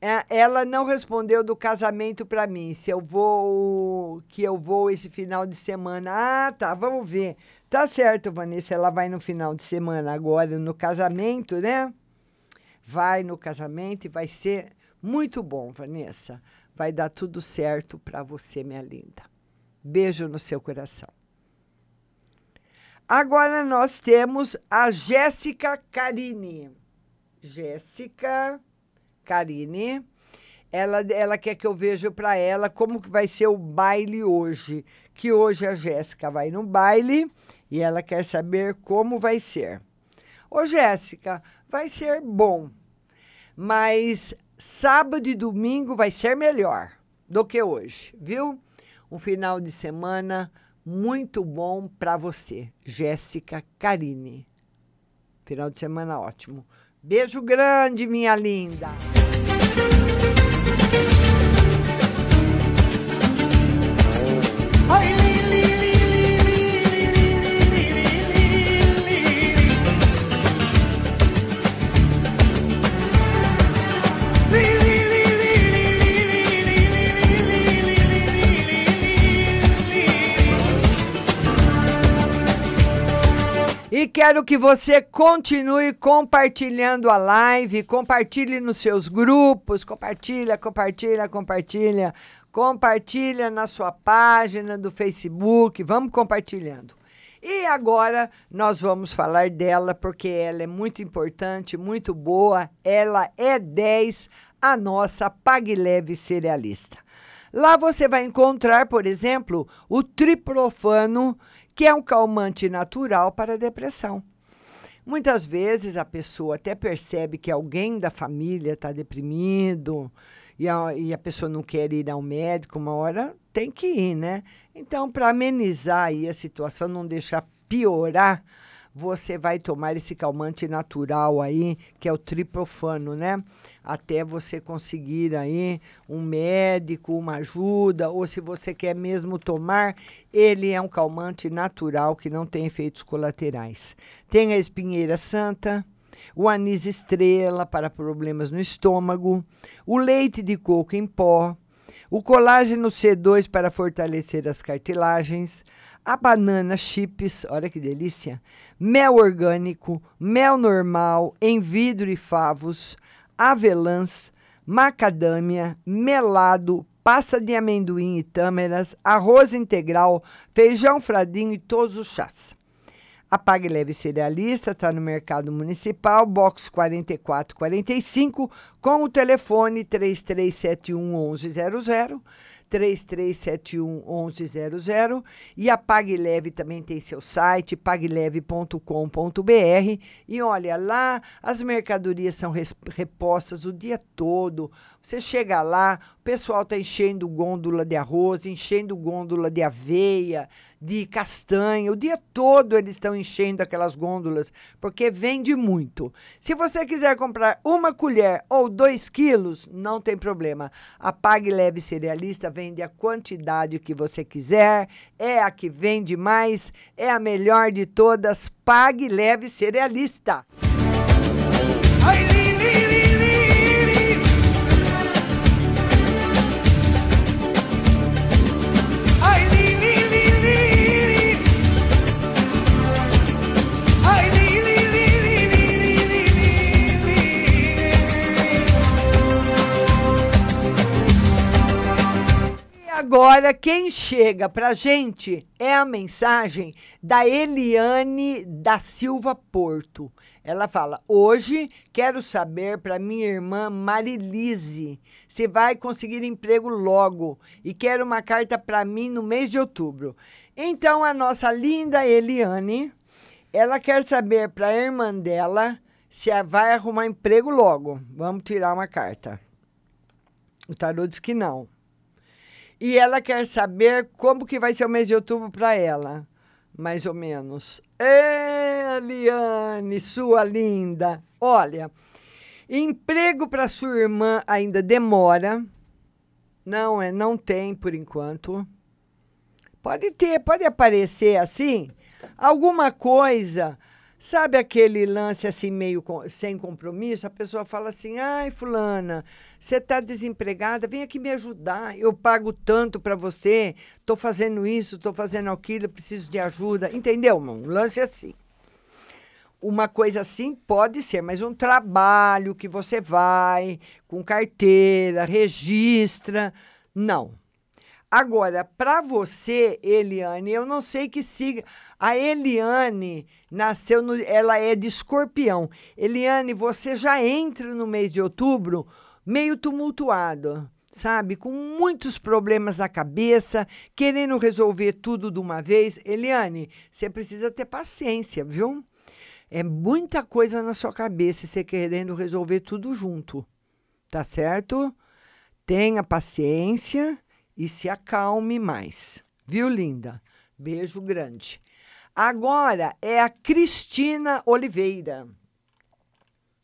[SPEAKER 4] É, ela não respondeu do casamento para mim. Se eu vou, que eu vou esse final de semana. Ah, tá. Vamos ver. Tá certo, Vanessa. Ela vai no final de semana agora no casamento, né? Vai no casamento e vai ser muito bom, Vanessa. Vai dar tudo certo para você, minha linda. Beijo no seu coração. Agora nós temos a Jéssica Carini. Jéssica Carini. Ela, ela quer que eu veja para ela como que vai ser o baile hoje. Que hoje a Jéssica vai no baile e ela quer saber como vai ser. Ô, Jéssica, vai ser bom, mas sábado e domingo vai ser melhor do que hoje, viu? Um final de semana muito bom para você, Jéssica Carini. Final de semana ótimo. Beijo grande, minha linda. E quero que você continue compartilhando a live, compartilhe nos seus grupos, compartilha, compartilha, compartilha, compartilha na sua página do Facebook, vamos compartilhando. E agora nós vamos falar dela porque ela é muito importante, muito boa. Ela é 10, a nossa Pague Leve Cerealista. Lá você vai encontrar, por exemplo, o triprofano que é um calmante natural para a depressão. Muitas vezes a pessoa até percebe que alguém da família está deprimido e a, e a pessoa não quer ir ao médico, uma hora tem que ir, né? Então, para amenizar aí a situação, não deixar piorar, você vai tomar esse calmante natural aí, que é o tripofano, né? Até você conseguir aí um médico, uma ajuda, ou se você quer mesmo tomar, ele é um calmante natural que não tem efeitos colaterais. Tem a espinheira santa, o anis estrela para problemas no estômago, o leite de coco em pó, o colágeno C2 para fortalecer as cartilagens, a banana chips, olha que delícia, mel orgânico, mel normal em vidro e favos, avelãs, macadâmia, melado, pasta de amendoim e tâmeras, arroz integral, feijão fradinho e todos os chás. A Pague Leve Cerealista está no Mercado Municipal, box 4445, com o telefone 3371 1100 3371 1100 e a Pague Leve também tem seu site pagleve.com.br e olha lá as mercadorias são repostas o dia todo. Você chega lá, o pessoal está enchendo gôndola de arroz, enchendo gôndola de aveia, de castanha. O dia todo eles estão enchendo aquelas gôndolas, porque vende muito. Se você quiser comprar uma colher ou dois quilos, não tem problema. A Pague Leve Cerealista vende a quantidade que você quiser, é a que vende mais, é a melhor de todas. Pague Leve Cerealista. Agora quem chega para gente é a mensagem da Eliane da Silva Porto. Ela fala: Hoje quero saber para minha irmã Marilise se vai conseguir emprego logo e quero uma carta para mim no mês de outubro. Então, a nossa linda Eliane, ela quer saber para a irmã dela se vai arrumar emprego logo. Vamos tirar uma carta. O tarô diz que não. E ela quer saber como que vai ser o mês de outubro para ela, mais ou menos. É, Liane, sua linda. Olha, emprego para sua irmã ainda demora. Não é, não tem por enquanto. Pode ter, pode aparecer assim, alguma coisa Sabe aquele lance assim meio com, sem compromisso? A pessoa fala assim: "Ai, fulana, você está desempregada, vem aqui me ajudar. Eu pago tanto para você, estou fazendo isso, estou fazendo aquilo, preciso de ajuda". Entendeu, Um lance assim. Uma coisa assim pode ser, mas um trabalho que você vai com carteira, registra, não. Agora, para você, Eliane, eu não sei que siga. A Eliane nasceu no. Ela é de escorpião. Eliane, você já entra no mês de outubro meio tumultuado, sabe? Com muitos problemas na cabeça, querendo resolver tudo de uma vez. Eliane, você precisa ter paciência, viu? É muita coisa na sua cabeça você querendo resolver tudo junto. Tá certo? Tenha paciência e se acalme mais. Viu, linda? Beijo grande. Agora é a Cristina Oliveira.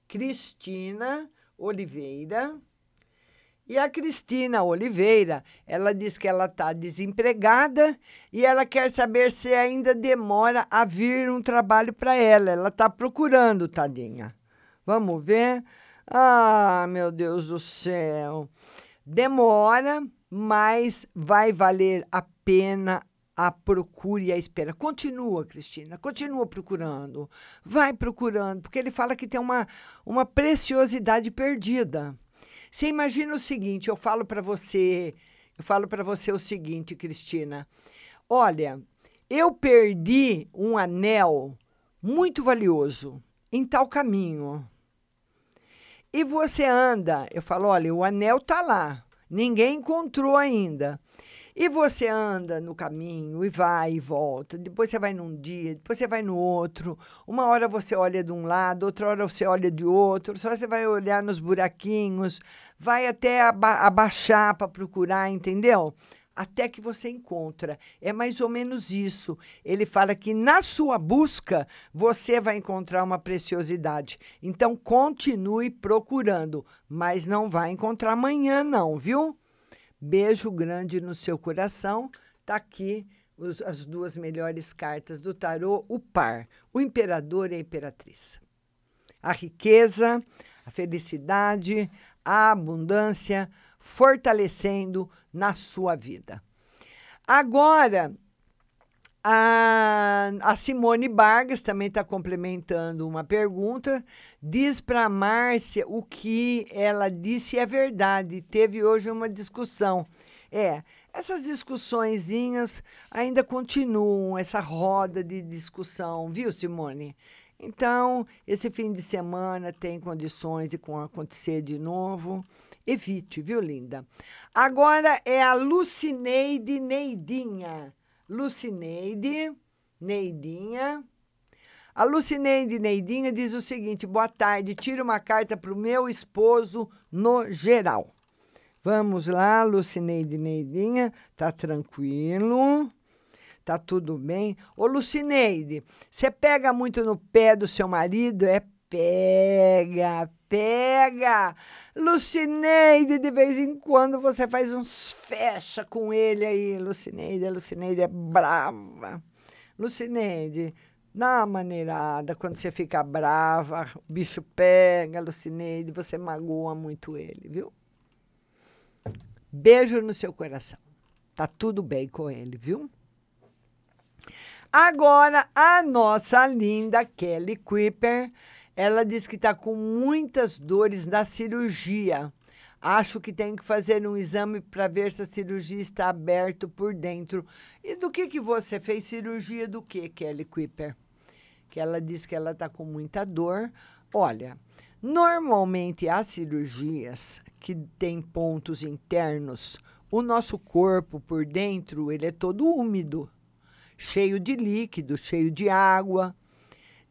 [SPEAKER 4] Cristina Oliveira. E a Cristina Oliveira, ela diz que ela está desempregada e ela quer saber se ainda demora a vir um trabalho para ela. Ela está procurando, tadinha. Vamos ver. Ah, meu Deus do céu. Demora, mas vai valer a pena a procura e a espera. Continua, Cristina, continua procurando. Vai procurando, porque ele fala que tem uma, uma preciosidade perdida. Você imagina o seguinte, eu falo para você, eu falo para você o seguinte, Cristina. Olha, eu perdi um anel muito valioso em tal caminho. E você anda, eu falo, olha, o anel tá lá. Ninguém encontrou ainda. E você anda no caminho e vai e volta. Depois você vai num dia, depois você vai no outro. Uma hora você olha de um lado, outra hora você olha de outro. Só você vai olhar nos buraquinhos, vai até aba abaixar para procurar, entendeu? Até que você encontra. É mais ou menos isso. Ele fala que na sua busca você vai encontrar uma preciosidade. Então continue procurando, mas não vai encontrar amanhã, não, viu? Beijo grande no seu coração. Tá aqui os, as duas melhores cartas do tarô, o par, o imperador e a imperatriz. A riqueza, a felicidade, a abundância fortalecendo na sua vida. Agora, a, a Simone Vargas também está complementando uma pergunta. Diz para a Márcia o que ela disse é verdade. Teve hoje uma discussão. É, essas discussõezinhas ainda continuam, essa roda de discussão, viu, Simone? Então, esse fim de semana tem condições de acontecer de novo. Evite, viu, linda? Agora é a Lucineide Neidinha. Lucineide, Neidinha. A Lucineide Neidinha diz o seguinte: boa tarde, tira uma carta para o meu esposo no geral. Vamos lá, Lucineide Neidinha, tá tranquilo? Tá tudo bem? Ô, Lucineide, você pega muito no pé do seu marido? É pega, pega. Lucineide, de vez em quando você faz uns fecha com ele aí. Lucineide, Lucineide é brava. Lucineide, dá uma maneirada. Quando você fica brava, o bicho pega, Lucineide, você magoa muito ele, viu? Beijo no seu coração. Tá tudo bem com ele, viu? Agora, a nossa linda Kelly Kuiper ela diz que está com muitas dores na cirurgia. Acho que tem que fazer um exame para ver se a cirurgia está aberta por dentro. E do que, que você fez cirurgia do que, Kelly Kuiper? Que ela diz que ela está com muita dor. Olha, normalmente as cirurgias que têm pontos internos, o nosso corpo por dentro ele é todo úmido, cheio de líquido, cheio de água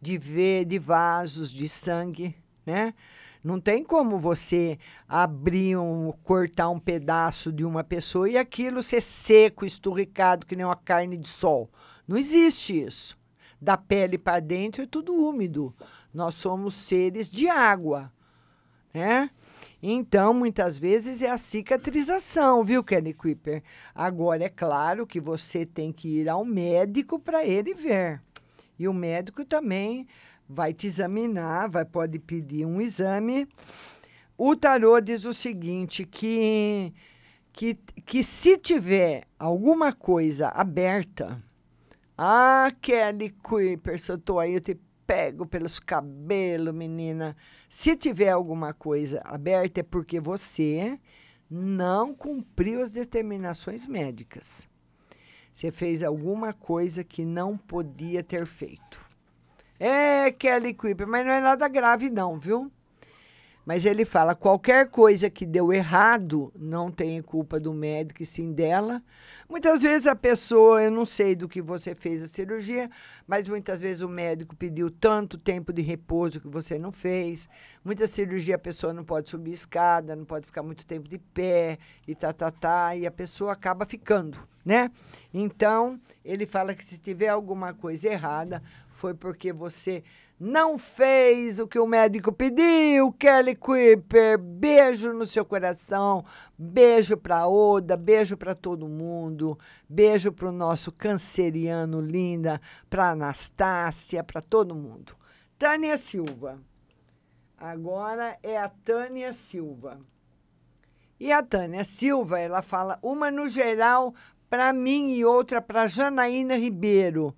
[SPEAKER 4] de ver de vasos de sangue, né? Não tem como você abrir um, cortar um pedaço de uma pessoa e aquilo ser seco, esturricado, que nem uma carne de sol. Não existe isso. Da pele para dentro é tudo úmido. Nós somos seres de água, né? Então, muitas vezes é a cicatrização, viu, Kelly Kuiper? Agora, é claro que você tem que ir ao médico para ele ver. E o médico também vai te examinar, vai pode pedir um exame. O tarô diz o seguinte, que que, que se tiver alguma coisa aberta, ah, Kelly Kuiper, se eu tô aí, eu te pego pelos cabelos, menina. Se tiver alguma coisa aberta, é porque você não cumpriu as determinações médicas. Você fez alguma coisa que não podia ter feito. É, Kelly Kuiper, mas não é nada grave não, viu? Mas ele fala: qualquer coisa que deu errado não tem culpa do médico e sim dela. Muitas vezes a pessoa, eu não sei do que você fez a cirurgia, mas muitas vezes o médico pediu tanto tempo de repouso que você não fez. Muita cirurgia a pessoa não pode subir escada, não pode ficar muito tempo de pé e tá, tá, tá, e a pessoa acaba ficando, né? Então, ele fala que se tiver alguma coisa errada, foi porque você não fez o que o médico pediu, Kelly Kuiper. Beijo no seu coração, beijo para Oda, beijo para todo mundo, beijo para o nosso canceriano linda, para Anastácia, para todo mundo. Tânia Silva. Agora é a Tânia Silva. E a Tânia Silva, ela fala uma no geral para mim e outra para Janaína Ribeiro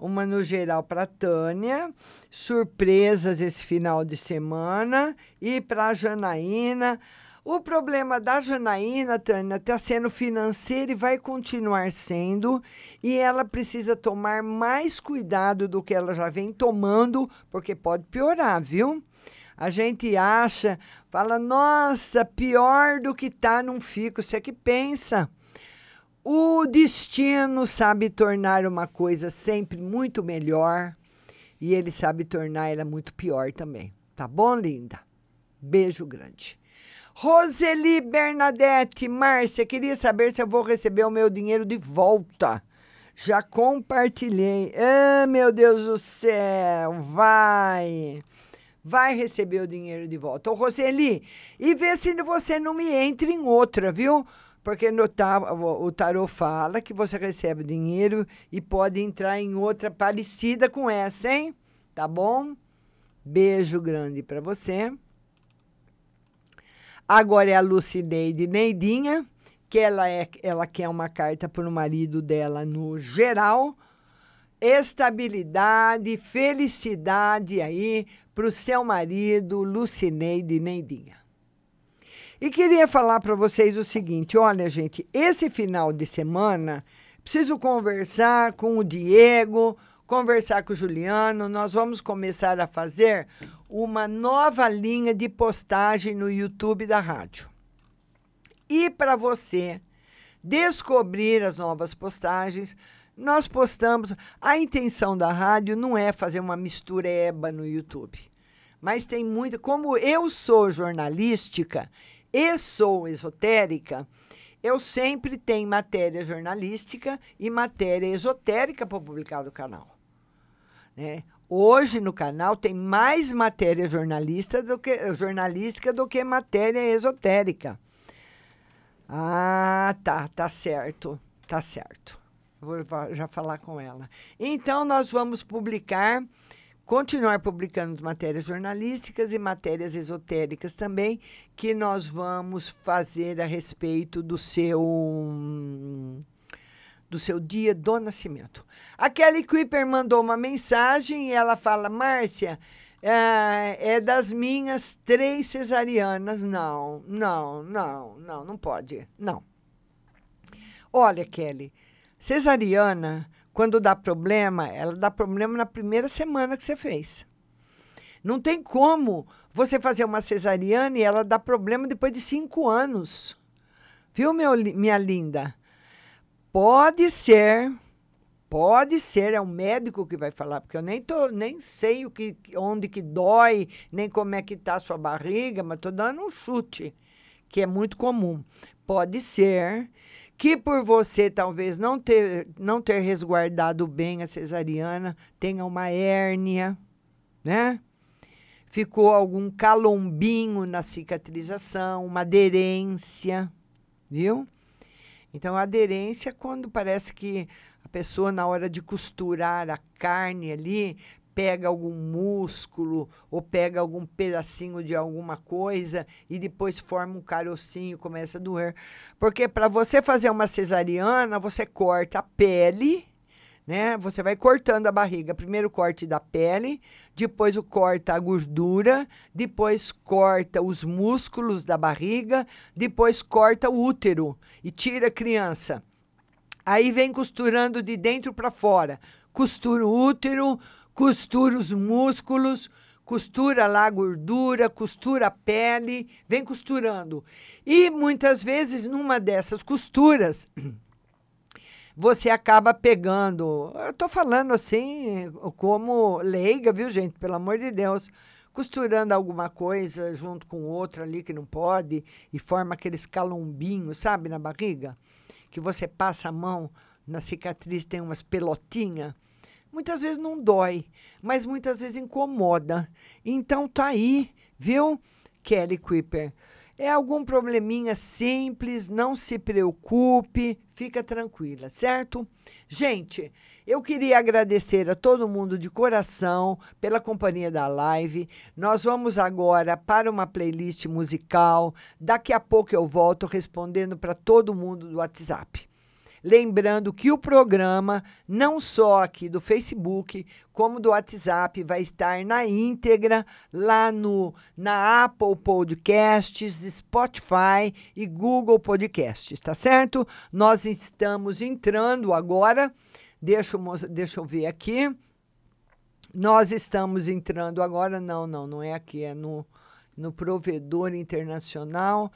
[SPEAKER 4] uma no geral para Tânia, surpresas esse final de semana e para Janaína. O problema da Janaína, Tânia, está sendo financeiro e vai continuar sendo, e ela precisa tomar mais cuidado do que ela já vem tomando, porque pode piorar, viu? A gente acha, fala, nossa, pior do que tá, não fica. Você que pensa. O destino sabe tornar uma coisa sempre muito melhor e ele sabe tornar ela muito pior também. Tá bom, linda? Beijo grande. Roseli Bernadette, Márcia, queria saber se eu vou receber o meu dinheiro de volta. Já compartilhei. Ah, meu Deus do céu, vai. Vai receber o dinheiro de volta. Ô, Roseli, e vê se você não me entra em outra, viu? Porque no, o tarô fala que você recebe dinheiro e pode entrar em outra parecida com essa, hein? Tá bom? Beijo grande para você. Agora é a Lucineide Neidinha, que ela, é, ela quer uma carta para o marido dela no geral. Estabilidade, felicidade aí para o seu marido, Lucineide Neidinha. E queria falar para vocês o seguinte: olha, gente, esse final de semana preciso conversar com o Diego, conversar com o Juliano. Nós vamos começar a fazer uma nova linha de postagem no YouTube da rádio. E para você descobrir as novas postagens, nós postamos. A intenção da rádio não é fazer uma mistureba no YouTube. Mas tem muito. Como eu sou jornalística, e sou esotérica, eu sempre tenho matéria jornalística e matéria esotérica para publicar no canal. Né? Hoje no canal tem mais matéria jornalista do que, jornalística do que matéria esotérica. Ah, tá, tá certo, tá certo. Vou já falar com ela. Então, nós vamos publicar continuar publicando matérias jornalísticas e matérias esotéricas também, que nós vamos fazer a respeito do seu do seu dia do nascimento. A Kelly Kuiper mandou uma mensagem e ela fala: Márcia, é, é das minhas três cesarianas. Não, não, não, não, não pode. Não. Olha, Kelly, cesariana quando dá problema, ela dá problema na primeira semana que você fez. Não tem como você fazer uma cesariana e ela dá problema depois de cinco anos. Viu, meu, minha linda? Pode ser, pode ser, é o médico que vai falar, porque eu nem, tô, nem sei o que, onde que dói, nem como é que está a sua barriga, mas estou dando um chute, que é muito comum. Pode ser que por você talvez não ter, não ter resguardado bem a cesariana, tenha uma hérnia, né? Ficou algum calombinho na cicatrização, uma aderência, viu? Então, a aderência quando parece que a pessoa, na hora de costurar a carne ali, pega algum músculo ou pega algum pedacinho de alguma coisa e depois forma um carocinho, começa a doer. Porque para você fazer uma cesariana, você corta a pele, né? Você vai cortando a barriga. Primeiro corte da pele, depois o corta a gordura, depois corta os músculos da barriga, depois corta o útero e tira a criança. Aí vem costurando de dentro para fora. Costura o útero, costura os músculos, costura lá a gordura, costura a pele, vem costurando. E muitas vezes numa dessas costuras você acaba pegando. Eu tô falando assim como leiga, viu, gente? Pelo amor de Deus. Costurando alguma coisa junto com outra ali que não pode e forma aqueles calombinhos, sabe, na barriga? Que você passa a mão na cicatriz, tem umas pelotinhas. Muitas vezes não dói, mas muitas vezes incomoda. Então tá aí, viu, Kelly Kuiper? É algum probleminha simples, não se preocupe, fica tranquila, certo? Gente, eu queria agradecer a todo mundo de coração pela companhia da live. Nós vamos agora para uma playlist musical. Daqui a pouco eu volto respondendo para todo mundo do WhatsApp. Lembrando que o programa, não só aqui do Facebook, como do WhatsApp, vai estar na íntegra lá no na Apple Podcasts, Spotify e Google Podcasts, tá certo? Nós estamos entrando agora. Deixa eu, deixa eu ver aqui. Nós estamos entrando agora. Não, não, não é aqui, é no, no provedor internacional.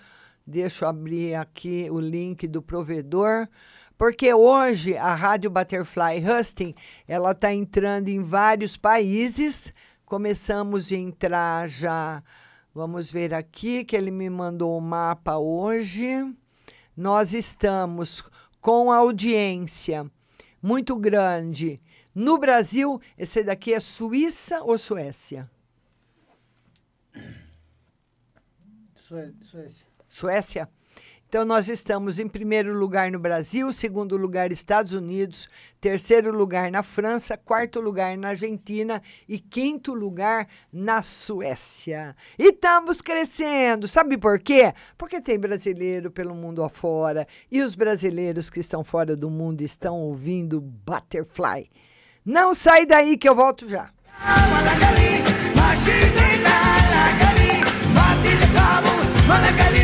[SPEAKER 4] Deixa eu abrir aqui o link do provedor. Porque hoje a Rádio Butterfly Husting, ela está entrando em vários países. Começamos a entrar já, vamos ver aqui que ele me mandou o mapa hoje. Nós estamos com audiência muito grande. No Brasil, esse daqui é Suíça ou Suécia?
[SPEAKER 8] Suécia.
[SPEAKER 4] Suécia? Então, nós estamos em primeiro lugar no Brasil, segundo lugar Estados Unidos, terceiro lugar na França, quarto lugar na Argentina e quinto lugar na Suécia. E estamos crescendo. Sabe por quê? Porque tem brasileiro pelo mundo afora e os brasileiros que estão fora do mundo estão ouvindo Butterfly. Não sai daí que eu volto já.
[SPEAKER 9] Turn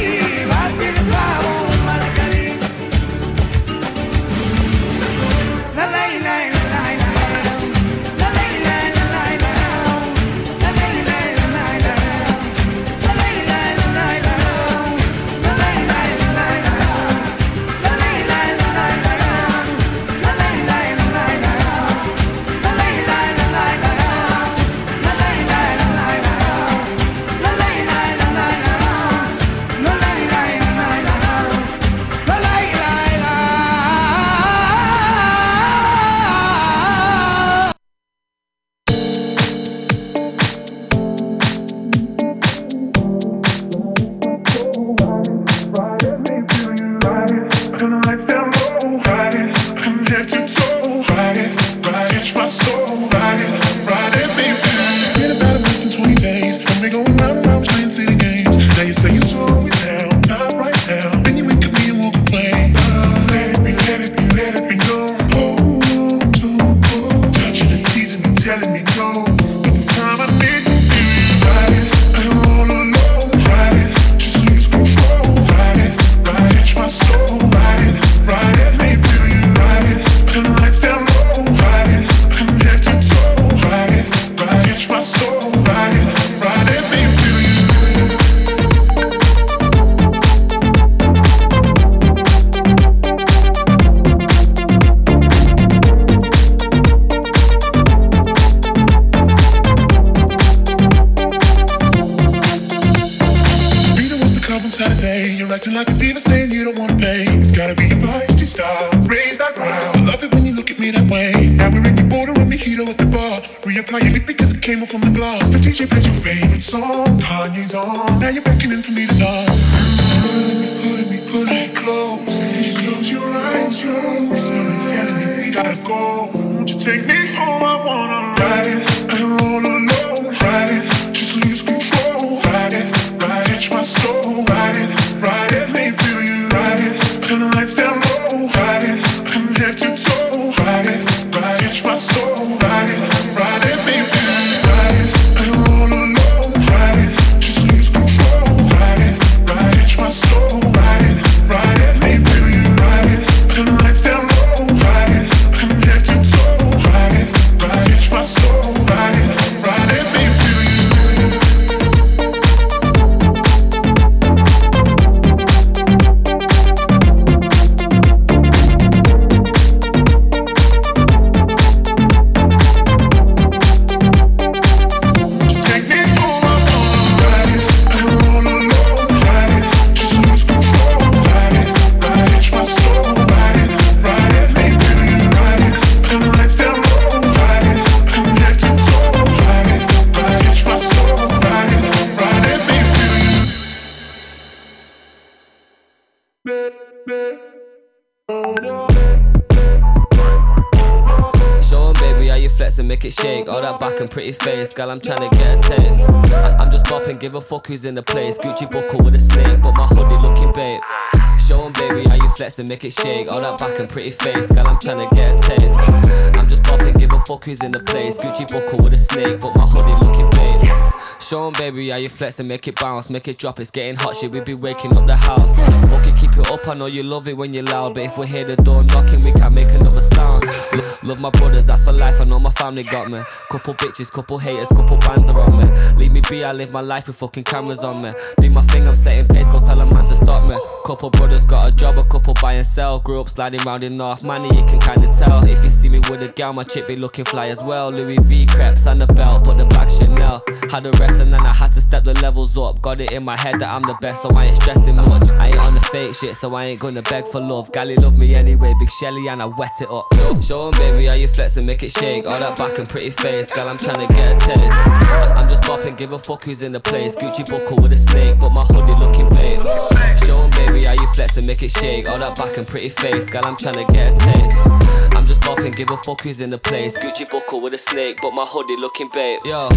[SPEAKER 8] pretty face, girl, I'm tryna get a taste. I- I'm just bopping, give a fuck who's in the place. Gucci buckle with a snake, but my hoodie looking babe. Show 'em, baby, how you flex and make it shake. All that back and pretty face, girl, I'm tryna get a taste. I'm just bopping, give a fuck who's in the place. Gucci buckle with a snake, but my hoodie looking babe. Show 'em, baby, how you flex and make it bounce, make it drop. It's getting hot, shit. We be waking up the house. Fuck it, keep it up. I know you love it when you're loud, but if we hear the door knocking, we can't make another sound. Lo- Love my brothers, that's for life. I know my family got me. Couple bitches, couple haters, couple bands around me. Leave me be, I live my life with fucking cameras on me. Do my thing, I'm setting pace, go tell a man to stop me. Couple brothers got a job, a couple buy and sell. Grew up sliding round in North Money, you can kinda tell. If you see me with a gal, my chick be looking fly as well. Louis V crepes and the belt, but the back Chanel. Had the rest and then I had to step the levels up. Got it in my head that I'm the best, so I ain't stressing much. I ain't on the fake shit, so I ain't gonna beg for love. Gally love me anyway, big Shelly, and I wet it up. Show 'em, baby, how you flex and make it shake. All that back and pretty face, girl, I'm tryna get a. I- I'm just bopping, give a fuck who's in the place. Gucci buckle with a snake, but my hoodie looking babe. Show 'em, baby, how you flex and make it shake. All that back and pretty face, girl, I'm tryna get a taste. Just bopping, give a fuck who's in the place. Gucci buckle with a snake, but my hoodie looking babe. Yo,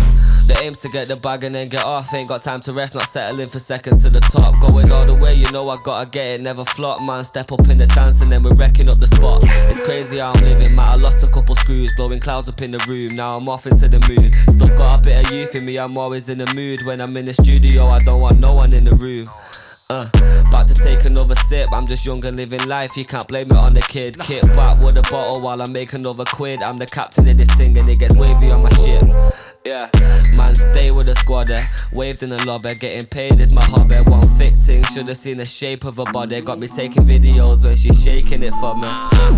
[SPEAKER 8] the aim's to get the bag and then get off. Ain't got time to rest, not settling for seconds to the top. Going all the way, you know I gotta get it, never flop. Man, step up in the dance and then we're wrecking up the spot. It's crazy how I'm living, man. I lost a couple screws, blowing clouds up in the room. Now I'm off into the moon. Still got a bit of youth in me, I'm always in the mood. When I'm in the studio, I don't want no one in the room. Uh, about to take another sip. I'm just young and living life. You can't blame it on the kid. Kit back with a bottle while I make another quid. I'm the captain of this thing and it gets wavy on my ship. Yeah, man, stay with the squad there. Waved in the lobby, getting paid is my hobby. One thick thing, should've seen the shape of her body. Got me taking videos when she's shaking it for me.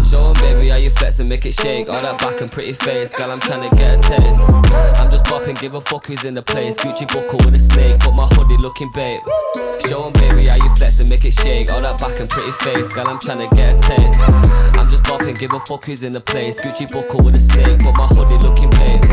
[SPEAKER 8] Show 'em, baby, how you flex and make it shake. All that back and pretty face, girl, I'm trying to get a taste. I'm just bopping, give a fuck who's in the place. Gucci buckle with a snake, but my hoodie looking babe. Show 'em, baby, how you flex and make it shake. All that back and pretty face, girl, I'm tryna get a taste. I'm just bopping, give a fuck who's in the place. Gucci buckle with a snake, but my hoodie looking babe.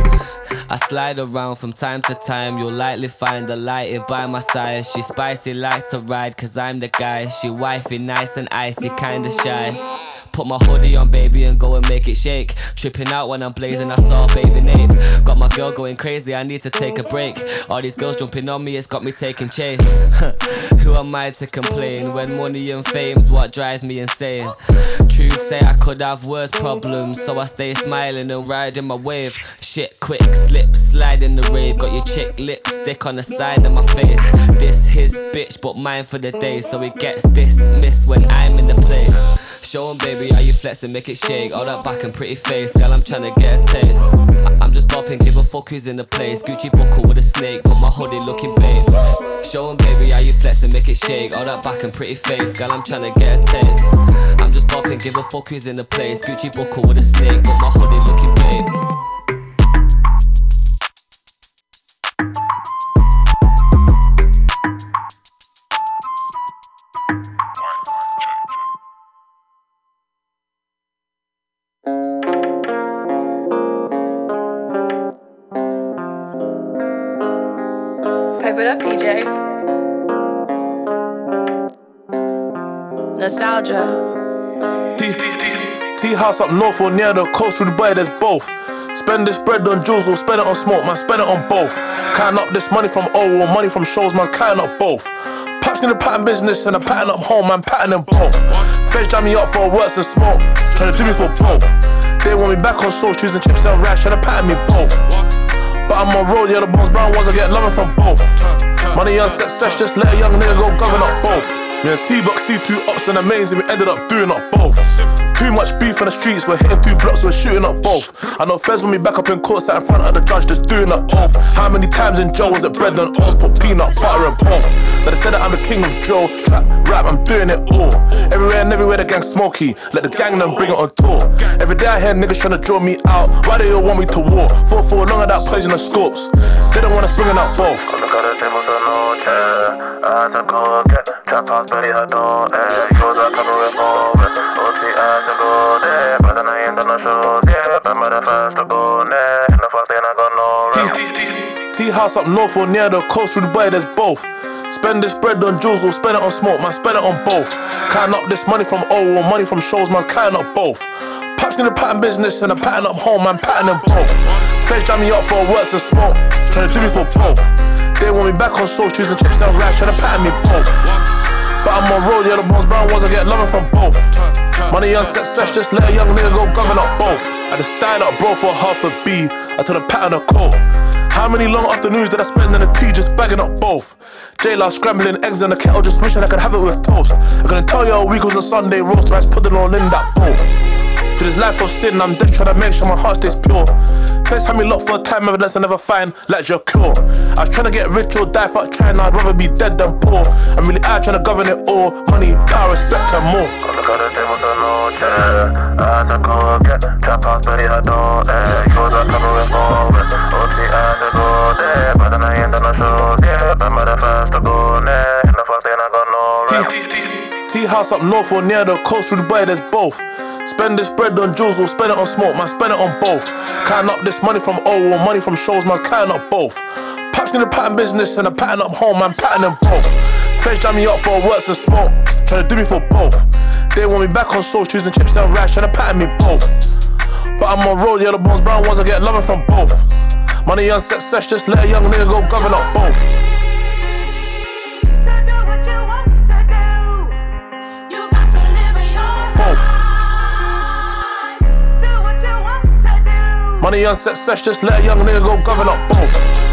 [SPEAKER 8] I slide around from time to time. You'll likely find a lighty by my side. She spicy, likes to ride, cause I'm the guy. She wifey, nice and icy, kinda shy. Put my hoodie on, baby, and go and make it shake. Tripping out when I'm blazing, I saw bathing ape. Got my girl going crazy, I need to take a break. All these girls jumping on me, it's got me taking chase. Who am I to complain when money and fame's what drives me insane? True say I could have worse problems, so I stay smiling and riding my wave. Shit, quick slip, slide in the rave. Got your chick lipstick on the side of my face. This his bitch, but mine for the day, so it gets dismissed when I'm in the place. Show him, baby, how you flex and make it shake. All that back and pretty face, girl, I'm tryna get a taste. I- I'm just bopping, give a fuck who's in the place. Gucci buckle with a snake, but my hoodie looking babe. Show 'em, baby, how you flex and make it shake. All that back and pretty face, girl, I'm tryna get a taste. I'm just bopping, give a fuck who's in the place. Gucci buckle with a snake, but my hoodie looking babe.
[SPEAKER 9] Nostalgia.
[SPEAKER 10] T, house up north or near the coast through Dubai, there's both. Spend this bread on jewels or spend it on smoke, man, spend it on both. Counting up this money from O or money from shows, man, counting up both. Paps in the pattern business and a pattern up home, man, pattern them both. Feds jam me up for works and smoke, trying to do me for both. They want me back on soul, choosing chips and rash, trying to pattern me both. But I'm on road, yeah, the bones brown ones, I get loving from both. Money and success, just let a young nigga go govern up both. Me and T-Box see two ups and amazing, we ended up doing up both. Too much beef on the streets, we're hitting two blocks, we're shooting up both. I know Fez want me back up in court, sat in front of the judge, just doing up both. How many times in jail was it bread and oats, put peanut butter and pork? So they said that I'm the king of Joe, trap, rap, I'm doing it all. Everywhere and everywhere the gang smoky, let the gang them bring it on tour. Every day I hear niggas trying to draw me out, why they all want me to war? Fought for long of that poison and scopes, they don't want us bringing out both.
[SPEAKER 11] I had to go get trap house, belly her door, eh. Yours I cover with more, OT I had go there, but then I ain't done no shows, yeah. Remember the first to go there, and the first thing I got no rep.
[SPEAKER 10] T house up north or near the coast through Dubai, there's both. Spend this bread on jewels or spend it on smoke, man, spend it on both. Counting up this money from O or money from shows, man, counting up both. Paps in the pattern business and a pattern up home, man, pattern them both. Feds jam me up for works and smoke, trying to do me for both. They want me back on soul, choosing chips and rice, trying to pattern me both. But I'm on road, yellow bones, brown ones, I get loving from both. Money on success, just let a young nigga go govern up both. I just died up, bro, for half a B. I told a pattern a coat. How many long afternoons did I spend in the P just bagging up both? J Law scrambling eggs in the kettle, just wishing I could have it with toast. I couldn't tell you a week was a Sunday roast, rice pudding all in that bowl to this life of sin. I'm just trying to make sure my heart stays pure. First time we locked for a time, ever that's I never find, like your cure. I was trying to get rich or die, fuck China, I'd rather be dead than poor. I'm really out trying to govern it all, money, power, respect, and more. Tea house up north or near the coast, with the boy, there's both. Spend this bread on jewels or spend it on smoke, man, spend it on both. Counting up this money from O or money from shows, man, counting up both. Paps in the pattern business and a pattern up home, man, pattern them both. Feds jam me up for works and smoke, trying to do me for both. They want me back on soul, choosing chips and trying to pattern me both. But I'm on road, yellow bones, brown ones, I get loving from both. Money on success, just let a young nigga go govern up. Both. Money on success, just let a young nigga go govern up both.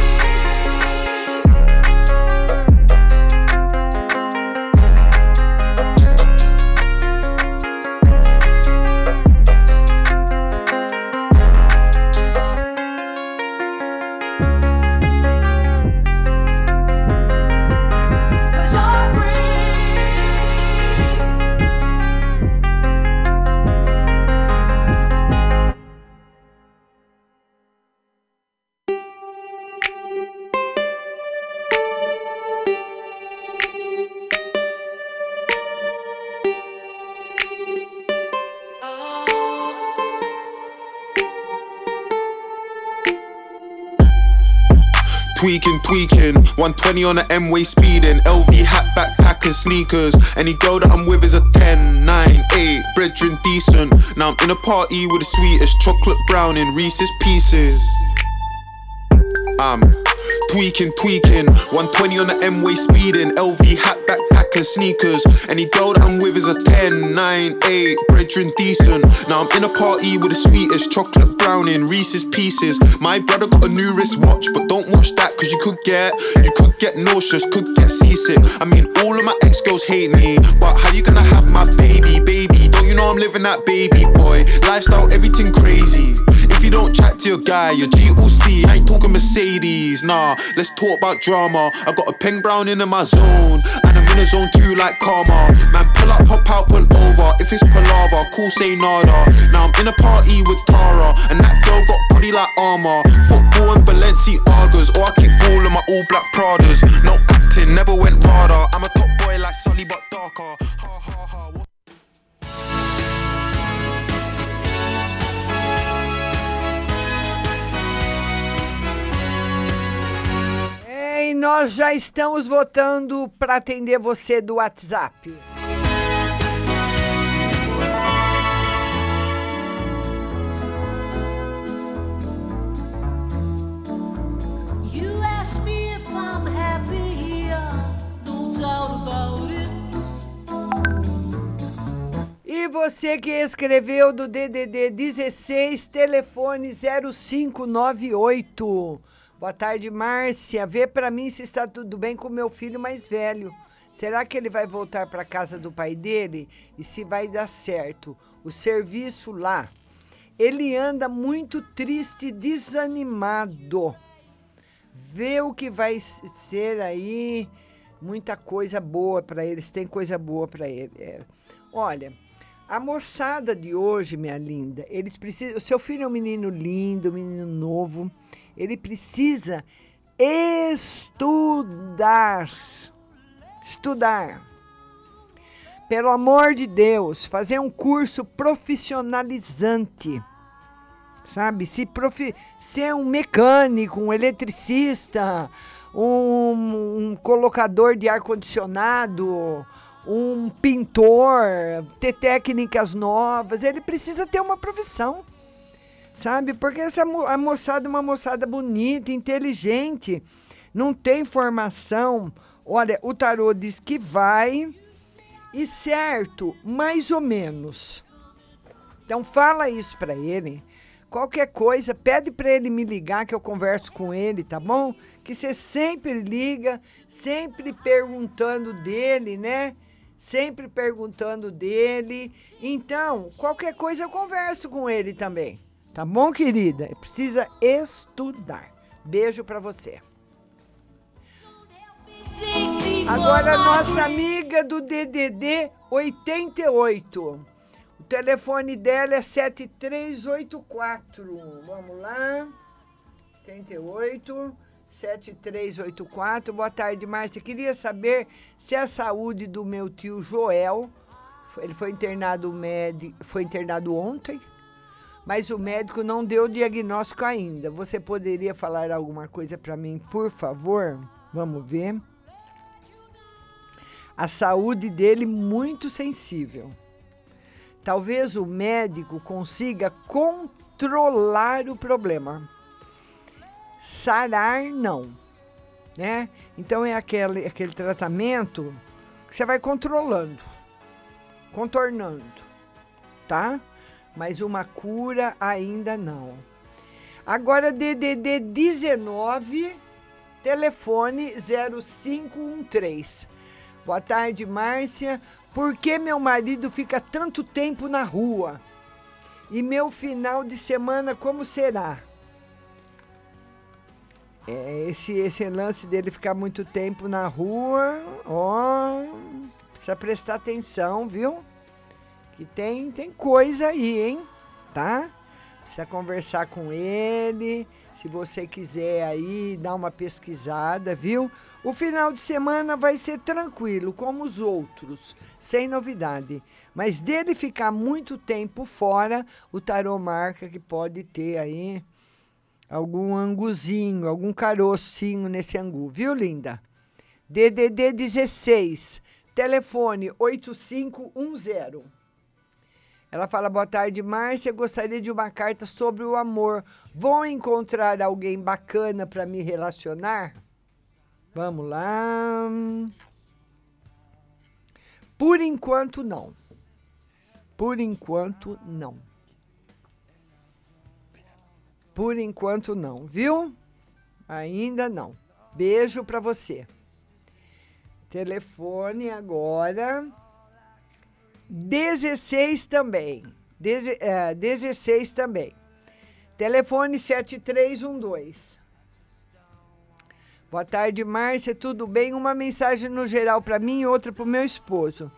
[SPEAKER 12] Tweaking, tweaking, 120 on the M-way speeding, LV hat, backpack and sneakers. Any girl that I'm with is a 10, 9, 8, brethren decent. Now I'm in a party with the sweetest chocolate brown in Reese's Pieces. I'm tweaking, tweaking, 120 on the M-way speeding, LV hat, backpack and sneakers. Any girl that I'm with is a 10, 9, 8, brethren decent. Now I'm in a party with the sweetest chocolate brown in Reese's Pieces. My brother got a new wristwatch, but don't watch that cause you could get, you could get nauseous, could get seasick. I mean, all of my ex-girls hate me, but how you gonna have my baby, baby? Know I'm living that baby boy? Lifestyle, everything crazy. If you don't chat to your guy, your GOC, I ain't talking Mercedes, nah. Let's talk about drama. I got a peng brown in my zone, and I'm in a zone too like karma. Man, pull up, hop out, pull over. If it's palaver, cool, say nada. Now I'm in a party with Tara, and that girl got body like armor. Football and Balenciagas, or I kick ball in my all black Pradas. No acting, never went harder. I'm a top boy like Sully, but darker. Ha ha ha. what-
[SPEAKER 4] Nós já estamos votando para atender você do WhatsApp. E você que escreveu do DDD 16, telefone 0598. Boa tarde, Márcia. Vê para mim se está tudo bem com meu filho mais velho. Será que ele vai voltar para casa do pai dele? E se vai dar certo? O serviço lá. Ele anda muito triste e desanimado. Vê o que vai ser aí. Muita coisa boa para eles. Tem coisa boa para ele. É. Olha, a moçada de hoje, minha linda, eles precisam. O seu filho é um menino lindo, um menino novo. Ele precisa estudar. Estudar. Pelo amor de Deus, fazer um curso profissionalizante. Sabe? Se profi ser um mecânico, um eletricista, um, um colocador de ar-condicionado, um pintor, ter técnicas novas. Ele precisa ter uma profissão, sabe? Porque essa mo- a moçada é uma moçada bonita, inteligente, não tem formação. Olha, o tarô diz que vai e certo, mais ou menos. Então fala isso pra ele. Qualquer coisa, pede pra ele me ligar que eu converso com ele, tá bom? Que você sempre liga, sempre perguntando dele, né? Sempre perguntando dele. Então, qualquer coisa eu converso com ele também. Tá bom, querida? Precisa estudar. Beijo pra você. Agora, nossa amiga do DDD 88. O telefone dela é 7384. Vamos lá. 88 7384. Boa tarde, Márcia. Queria saber se a saúde do meu tio Joel, ele foi internado médico, foi internado ontem, mas o médico não deu diagnóstico ainda. Você poderia falar alguma coisa para mim, por favor? Vamos ver. A saúde dele muito sensível. Talvez o médico consiga controlar o problema. Sarar, não. Né? Então é aquele, aquele tratamento que você vai controlando, contornando, tá? Mas uma cura ainda não. Agora, DDD 19, telefone 0513. Boa tarde, Márcia. Por que meu marido fica tanto tempo na rua? E meu final de semana como será? É, esse, esse lance dele ficar muito tempo na rua, ó, precisa prestar atenção, viu? Que tem, tem coisa aí, hein? Tá? Precisa conversar com ele. Se você quiser aí dar uma pesquisada, viu? O final de semana vai ser tranquilo, como os outros, sem novidade. Mas dele ficar muito tempo fora, o tarô marca que pode ter aí algum anguzinho, algum carocinho nesse angu, viu, linda? DDD 16, telefone 8510. Ela fala: Boa tarde, Márcia. Gostaria de uma carta sobre o amor. Vou encontrar alguém bacana para me relacionar? Vamos lá. Por enquanto, não. Por enquanto, não. Por enquanto, não, viu? Ainda não. Beijo para você. Telefone agora. 16 também. Deze, é, 16 também. Telefone 7312. Boa tarde, Márcia. Tudo bem? Uma mensagem no geral para mim e outra para o meu esposo.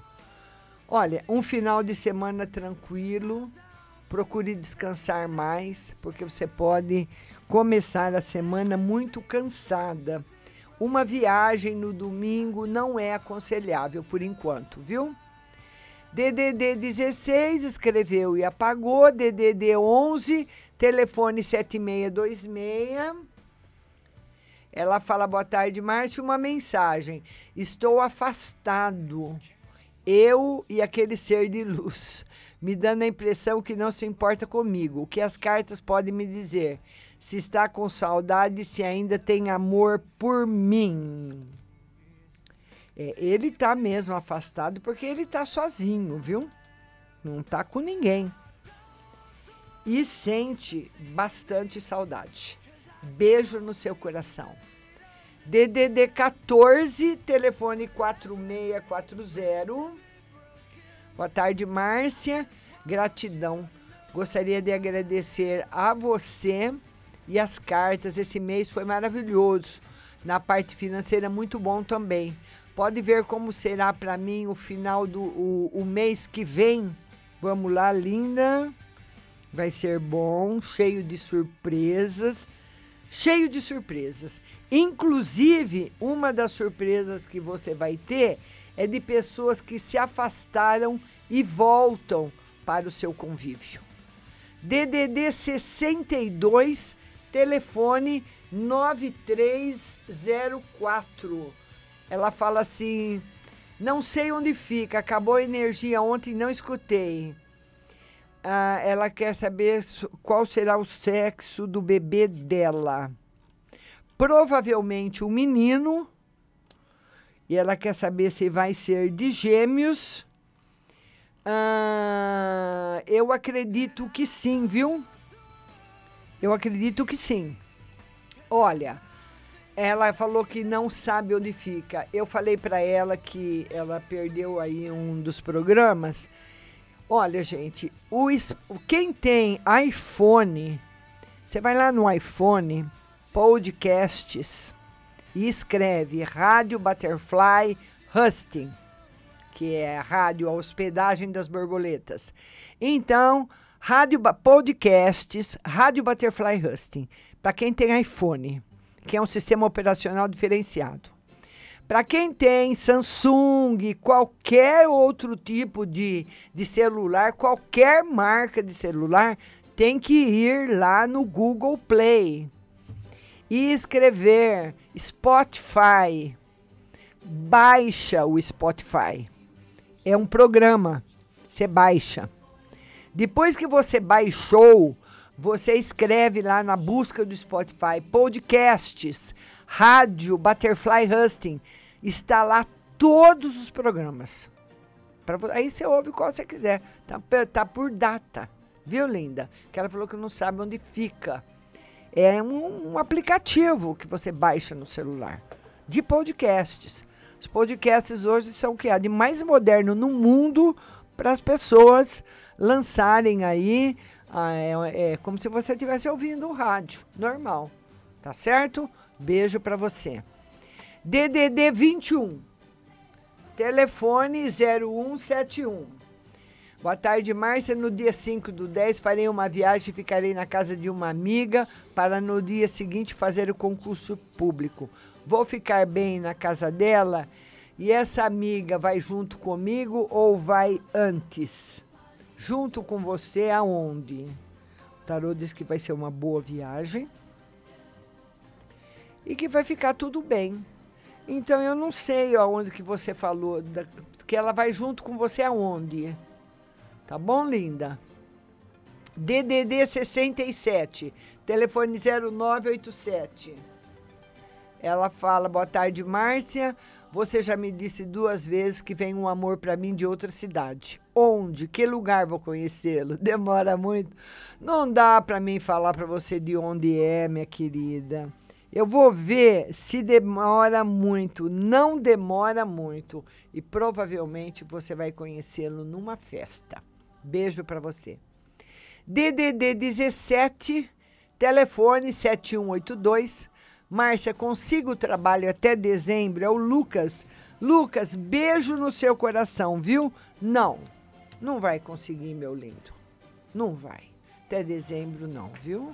[SPEAKER 4] Olha, um final de semana tranquilo. Procure descansar mais, porque você pode começar a semana muito cansada. Uma viagem no domingo não é aconselhável por enquanto, viu? DDD 16 escreveu e apagou. DDD 11, telefone 7626. Ela fala: Boa tarde, Márcio. Uma mensagem. Estou afastado. Eu e aquele ser de luz, me dando a impressão que não se importa comigo. O que as cartas podem me dizer? Se está com saudade, se ainda tem amor por mim. É, ele tá mesmo afastado porque ele tá sozinho, viu? Não tá com ninguém. E sente bastante saudade. Beijo no seu coração. DDD 14, telefone 4640. Boa tarde, Márcia. Gratidão. Gostaria de agradecer a você e as cartas. Esse mês foi maravilhoso. Na parte financeira, muito bom também. Pode ver como será para mim o final do o, o mês que vem. Vamos lá, linda. Vai ser bom, cheio de surpresas. Cheio de surpresas. Inclusive, uma das surpresas que você vai ter é de pessoas que se afastaram e voltam para o seu convívio. DDD 62, telefone 9304. Ela fala assim: Não sei onde fica, acabou a energia ontem, não escutei. Ah, ela quer saber qual será o sexo do bebê dela. Provavelmente um menino. E ela quer saber se vai ser de gêmeos. Ah, eu acredito que sim, viu? Eu acredito que sim. Olha, ela falou que não sabe onde fica. Eu falei para ela que ela perdeu aí um dos programas. Olha, gente, o, quem tem iPhone, você vai lá no iPhone, podcasts, e escreve Rádio Butterfly Husting, que é a rádio, a hospedagem das borboletas. Então, Rádio Podcasts, Rádio Butterfly Husting, para quem tem iPhone, que é um sistema operacional diferenciado. Para quem tem Samsung, qualquer outro tipo de, de celular, qualquer marca de celular, tem que ir lá no Google Play e escrever Spotify. Baixa o Spotify. É um programa. Você baixa. Depois que você baixou, você escreve lá na busca do Spotify podcasts, rádio, Butterfly Husting. Está lá todos os programas. Pra aí você ouve qual você quiser. Tá, tá por data. Viu, linda? Que ela falou que não sabe onde fica. É um, um aplicativo que você baixa no celular de podcasts. Os podcasts hoje são o que há de mais moderno no mundo para as pessoas lançarem aí. Ah, é, é como se você estivesse ouvindo um rádio normal. Tá certo? Beijo para você. DDD 21. Telefone 0171. Boa tarde, Márcia. No dia 5 do 10 farei uma viagem e ficarei na casa de uma amiga para no dia seguinte fazer o concurso público. Vou ficar bem na casa dela e essa amiga vai junto comigo ou vai antes? Junto com você aonde? O tarô diz que vai ser uma boa viagem e que vai ficar tudo bem. Então eu não sei aonde que você falou, da- que ela vai junto com você aonde. Tá bom, linda? DDD 67, telefone 0987. Ela fala: Boa tarde, Márcia. Você já me disse duas vezes que vem um amor para mim de outra cidade. Onde? Que lugar vou conhecê-lo? Demora muito. Não dá para mim falar para você de onde é, minha querida. Eu vou ver se demora muito. Não demora muito. E provavelmente você vai conhecê-lo numa festa. Beijo para você. DDD 17, telefone 7182. Márcia, consigo trabalho até dezembro? É o Lucas. Lucas, beijo no seu coração, viu? Não, não vai conseguir, meu lindo. Não vai. Até dezembro, não, viu?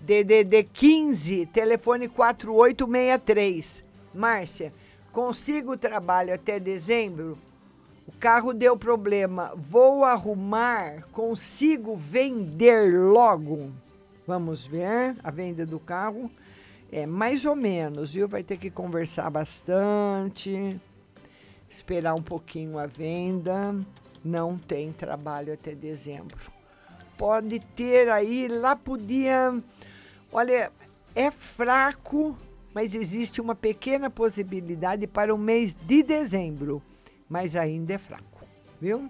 [SPEAKER 4] DDD 15, telefone 4863. Márcia, consigo trabalho até dezembro? O carro deu problema. Vou arrumar, consigo vender logo? Vamos ver a venda do carro. É mais ou menos, viu? Vai ter que conversar bastante, esperar um pouquinho a venda. Não tem trabalho até dezembro. Pode ter aí, lá podia. Olha, é fraco, mas existe uma pequena possibilidade para o mês de dezembro, mas ainda é fraco, viu?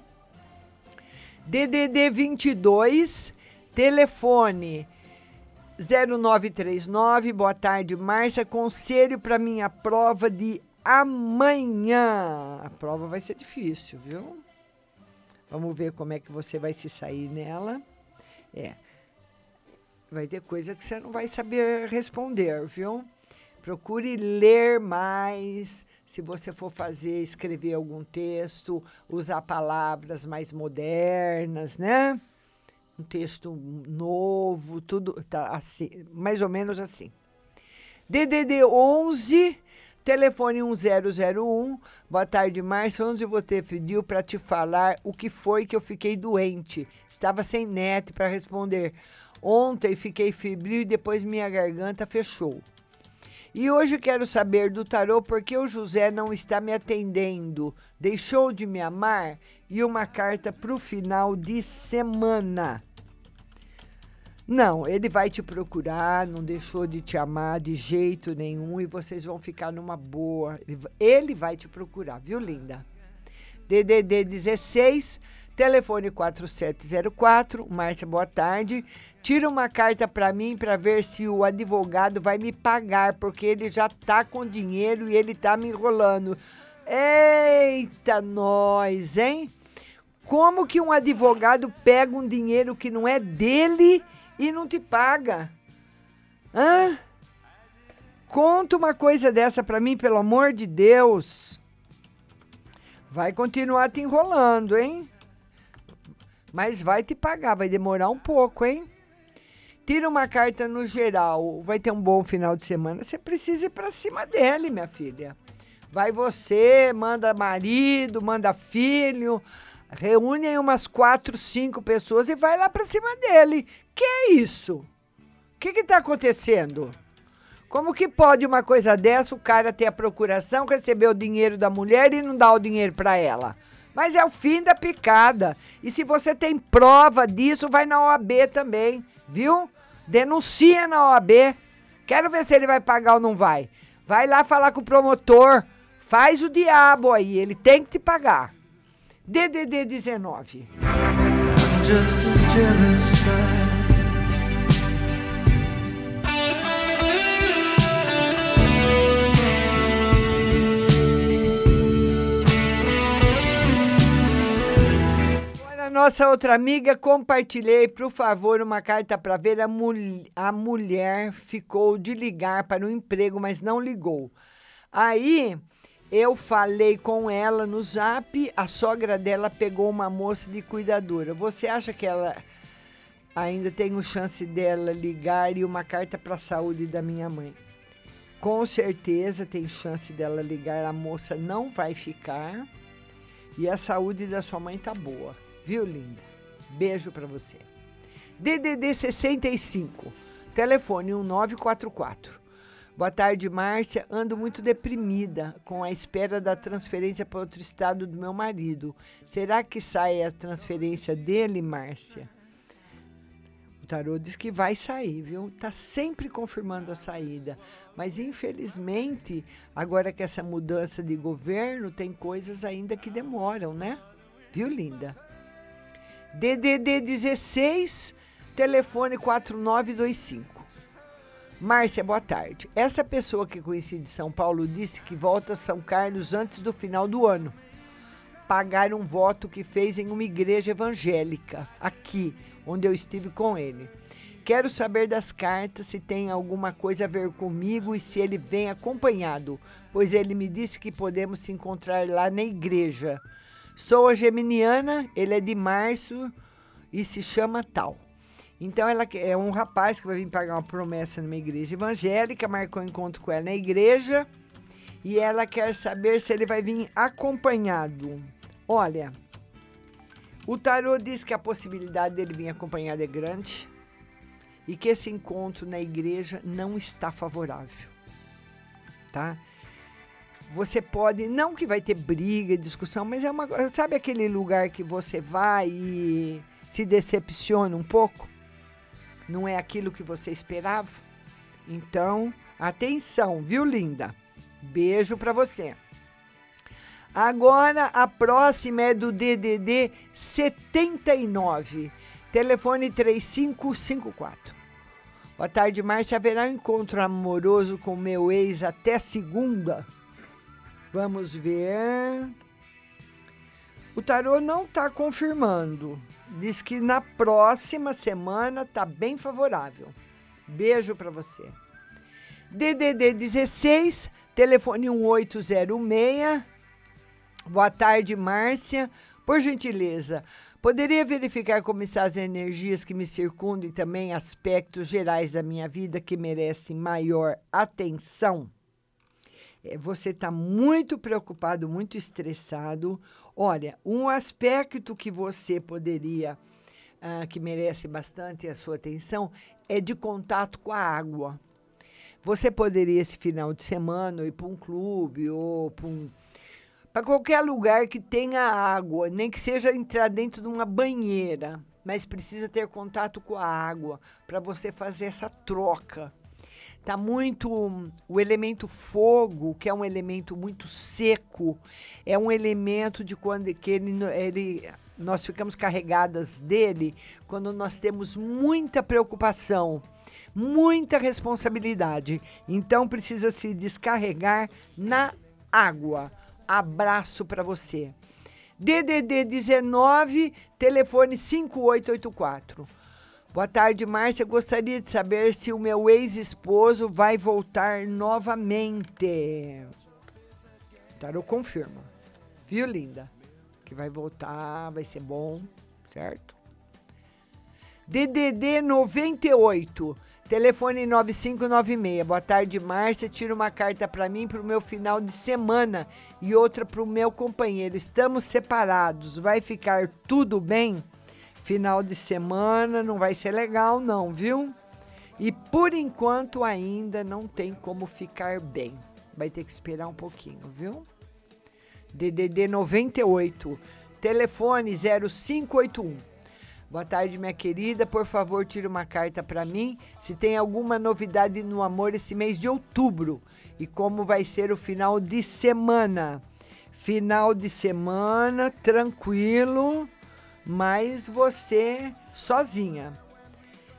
[SPEAKER 4] DDD 22, telefone 0939. Boa tarde, Márcia. Conselho para minha prova de amanhã. A prova vai ser difícil, viu? Vamos ver como é que você vai se sair nela. É. Vai ter coisa que você não vai saber responder, viu? Procure ler mais. Se você for fazer, escrever algum texto, usar palavras mais modernas, né? Um texto novo, tudo tá assim, mais ou menos assim. DDD 11, telefone 1001. Boa tarde, Márcia. Onde você pediu para te falar o que foi que eu fiquei doente? Estava sem net para responder. Ontem fiquei febril e depois minha garganta fechou. E hoje quero saber do tarô por que o José não está me atendendo. Deixou de me amar? E uma carta para o final de semana. Não, ele vai te procurar, não deixou de te amar de jeito nenhum e vocês vão ficar numa boa. Ele va- Ele vai te procurar, viu, linda? DDD 16, telefone 4704. Márcia, boa tarde. Tira uma carta para mim para ver se o advogado vai me pagar, porque ele já tá com dinheiro e ele tá me enrolando. Eita, nós, hein? Como que um advogado pega um dinheiro que não é dele e não te paga? Hã? Conta uma coisa dessa pra mim, pelo amor de Deus. Vai continuar te enrolando, hein? Mas vai te pagar, vai demorar um pouco, hein? Tira uma carta no geral, vai ter um bom final de semana. Você precisa ir pra cima dele, minha filha. Vai você, manda marido, manda filho, reúne aí umas quatro, cinco pessoas e vai lá pra cima dele. Que é isso? O que que tá acontecendo? Como que pode uma coisa dessa, o cara ter a procuração, receber o dinheiro da mulher e não dar o dinheiro para ela? Mas é o fim da picada. E se você tem prova disso, vai na OAB também, viu? Denuncia na OAB. Quero ver se ele vai pagar ou não vai. Vai lá falar com o promotor. Faz o diabo aí, ele tem que te pagar. DDD 19.
[SPEAKER 13] Just a jealous guy.
[SPEAKER 4] Agora, nossa outra amiga, compartilhei, por favor, uma carta para ver. A, mul a mulher ficou de ligar para o emprego, mas não ligou. Aí eu falei com ela no zap, a sogra dela pegou uma moça de cuidadora. Você acha que ela ainda tem chance dela ligar e uma carta para a saúde da minha mãe? Com certeza tem chance dela ligar, a moça não vai ficar. E a saúde da sua mãe tá boa, viu, linda? Beijo pra você. DDD 65, telefone 1944. Boa tarde, Márcia. Ando muito deprimida com a espera da transferência para outro estado do meu marido. Será que sai a transferência dele, Márcia? O tarô diz que vai sair, viu? Tá sempre confirmando a saída. Mas infelizmente, agora que essa mudança de governo, tem coisas ainda que demoram, né? Viu, linda? DDD 16, telefone 4925. Márcia, boa tarde. Essa pessoa que conheci de São Paulo disse que volta a São Carlos antes do final do ano. Pagar um voto que fez em uma igreja evangélica, aqui, onde eu estive com ele. Quero saber das cartas se tem alguma coisa a ver comigo e se ele vem acompanhado, pois ele me disse que podemos se encontrar lá na igreja. Sou a Geminiana, ele é de março e se chama tal. Então ela é um rapaz que vai vir pagar uma promessa numa igreja evangélica, marcou encontro com ela na igreja e ela quer saber se ele vai vir acompanhado. Olha, o tarô diz que a possibilidade dele vir acompanhado é grande e que esse encontro na igreja não está favorável, tá? Você pode, não que vai ter briga, discussão, mas é uma, sabe aquele lugar que você vai e se decepciona um pouco? Não é aquilo que você esperava? Então, atenção, viu, linda? Beijo pra você. Agora a próxima é do DDD 79, telefone 3554. Boa tarde, Márcia. Haverá um encontro amoroso com meu ex até segunda? Vamos ver. O tarô não está confirmando. Diz que na próxima semana tá bem favorável. Beijo para você. DDD 16, telefone 1806. Boa tarde, Márcia. Por gentileza, poderia verificar como estão as energias que me circundam e também aspectos gerais da minha vida que merecem maior atenção? É, você está muito preocupado, muito estressado. Olha, um aspecto que você poderia ah, que merece bastante a sua atenção é de contato com a água. Você poderia, esse final de semana, ir para um clube ou para um, para qualquer lugar que tenha água, nem que seja entrar dentro de uma banheira, mas precisa ter contato com a água para você fazer essa troca. Tá muito o elemento fogo, que é um elemento muito seco, é um elemento de quando que ele, ele nós ficamos carregadas dele quando nós temos muita preocupação, muita responsabilidade. Então precisa se descarregar na água. Abraço para você. DDD 19, telefone 5884. Boa tarde, Márcia. Gostaria de saber se o meu ex-esposo vai voltar novamente. Tarô confirma. Viu, linda? Que vai voltar, vai ser bom, certo? DDD 98, telefone 9596. Boa tarde, Márcia. Tira uma carta para mim para o meu final de semana e outra para o meu companheiro. Estamos separados. Vai ficar tudo bem? Final de semana não vai ser legal, não, viu? E por enquanto ainda não tem como ficar bem. Vai ter que esperar um pouquinho, viu? DDD 98, telefone 0581. Boa tarde, minha querida. Por favor, tire uma carta para mim se tem alguma novidade no amor esse mês de outubro e como vai ser o final de semana. Final de semana, tranquilo, mas você sozinha.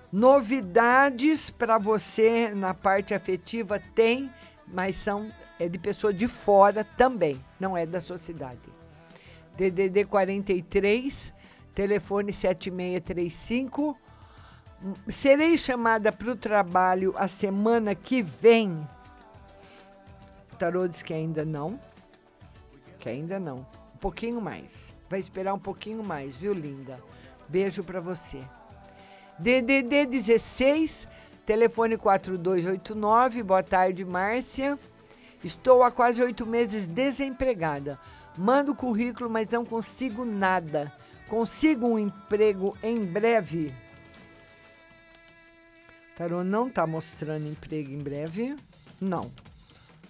[SPEAKER 4] Novidades para você na parte afetiva tem, mas são é de pessoa de fora também, não é da sua cidade. DDD 43, telefone 7635. Hum, Serei chamada para o trabalho a semana que vem. O tarô diz que ainda não. Que ainda não. Um pouquinho mais. Vai esperar um pouquinho mais, viu, linda? Beijo para você. DDD 16, telefone 4289. Boa tarde, Márcia. Estou há quase oito meses desempregada. Mando currículo, mas não consigo nada. Consigo um emprego em breve? Tarô não está mostrando emprego em breve? Não.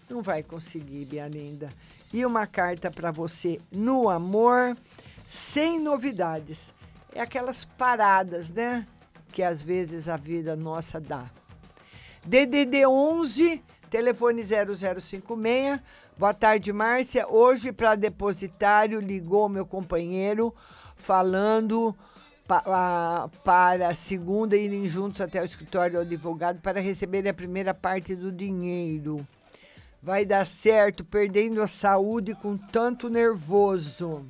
[SPEAKER 4] Não vai conseguir, minha linda. E uma carta para você no amor, sem novidades. É aquelas paradas, né? Que às vezes a vida nossa dá. DDD 11, telefone 0056. Boa tarde, Márcia. Hoje, para depositário, ligou meu companheiro falando pa- a- para segunda irem juntos até o escritório do advogado para receber a primeira parte do dinheiro. Vai dar certo, perdendo a saúde com tanto nervoso.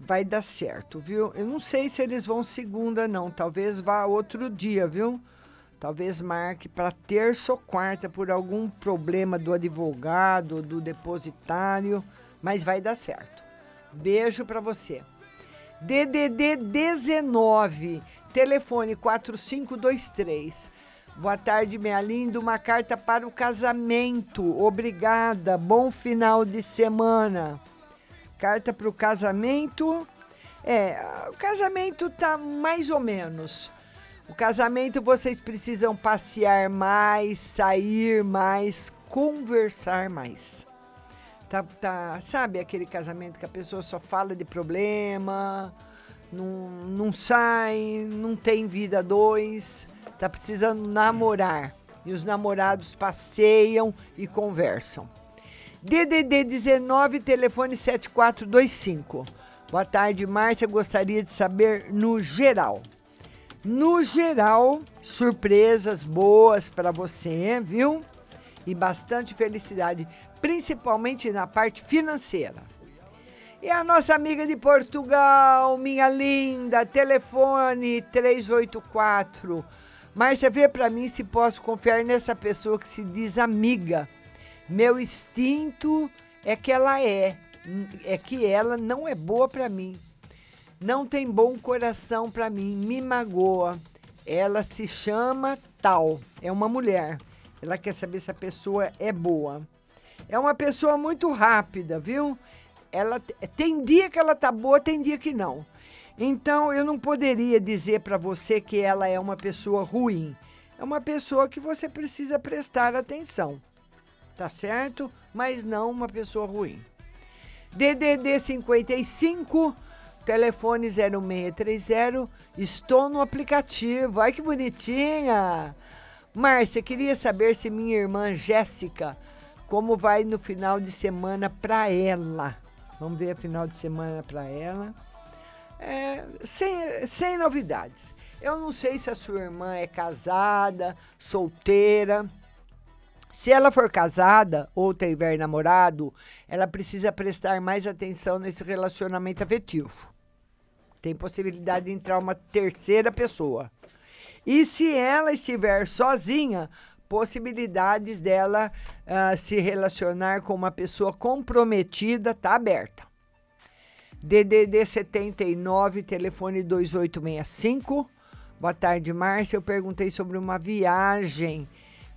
[SPEAKER 4] Vai dar certo, viu? Eu não sei se eles vão segunda, não. Talvez vá outro dia, viu? Talvez marque para terça ou quarta por algum problema do advogado, do depositário, mas vai dar certo. Beijo para você. DDD 19, telefone 4523. Boa tarde, minha linda. Uma carta para o casamento. Obrigada. Bom final de semana. Carta para o casamento. É, o casamento tá mais ou menos. O casamento vocês precisam passear mais, sair mais, conversar mais. Tá, tá, sabe aquele casamento que a pessoa só fala de problema, não, não sai, não tem vida dois, tá precisando namorar. E os namorados passeiam e conversam. DDD 19, telefone 7425. Boa tarde, Márcia. Gostaria de saber no geral. No geral, surpresas boas para você, viu? E bastante felicidade, principalmente na parte financeira. E a nossa amiga de Portugal, minha linda, telefone 384. Márcia, vê para mim se posso confiar nessa pessoa que se diz amiga. Meu instinto é que ela é, é que ela não é boa para mim. Não tem bom coração para mim, me magoa. Ela se chama tal, é uma mulher. Ela quer saber se a pessoa é boa. É uma pessoa muito rápida, viu? Ela tem dia que ela tá boa, tem dia que não. Então eu não poderia dizer para você que ela é uma pessoa ruim. É uma pessoa que você precisa prestar atenção. Tá certo? Mas não uma pessoa ruim. DDD 55 telefone 0630. Estou no aplicativo. Ai que bonitinha. Márcia, queria saber se minha irmã Jéssica como vai no final de semana para ela. Vamos ver a final de semana para ela. É, sem, sem novidades. Eu não sei se a sua irmã é casada, solteira. Se ela for casada ou tiver namorado, ela precisa prestar mais atenção nesse relacionamento afetivo. Tem possibilidade de entrar uma terceira pessoa. E se ela estiver sozinha, possibilidades dela uh, se relacionar com uma pessoa comprometida tá aberta. DDD 79, telefone 2865. Boa tarde, Márcia. Eu perguntei sobre uma viagem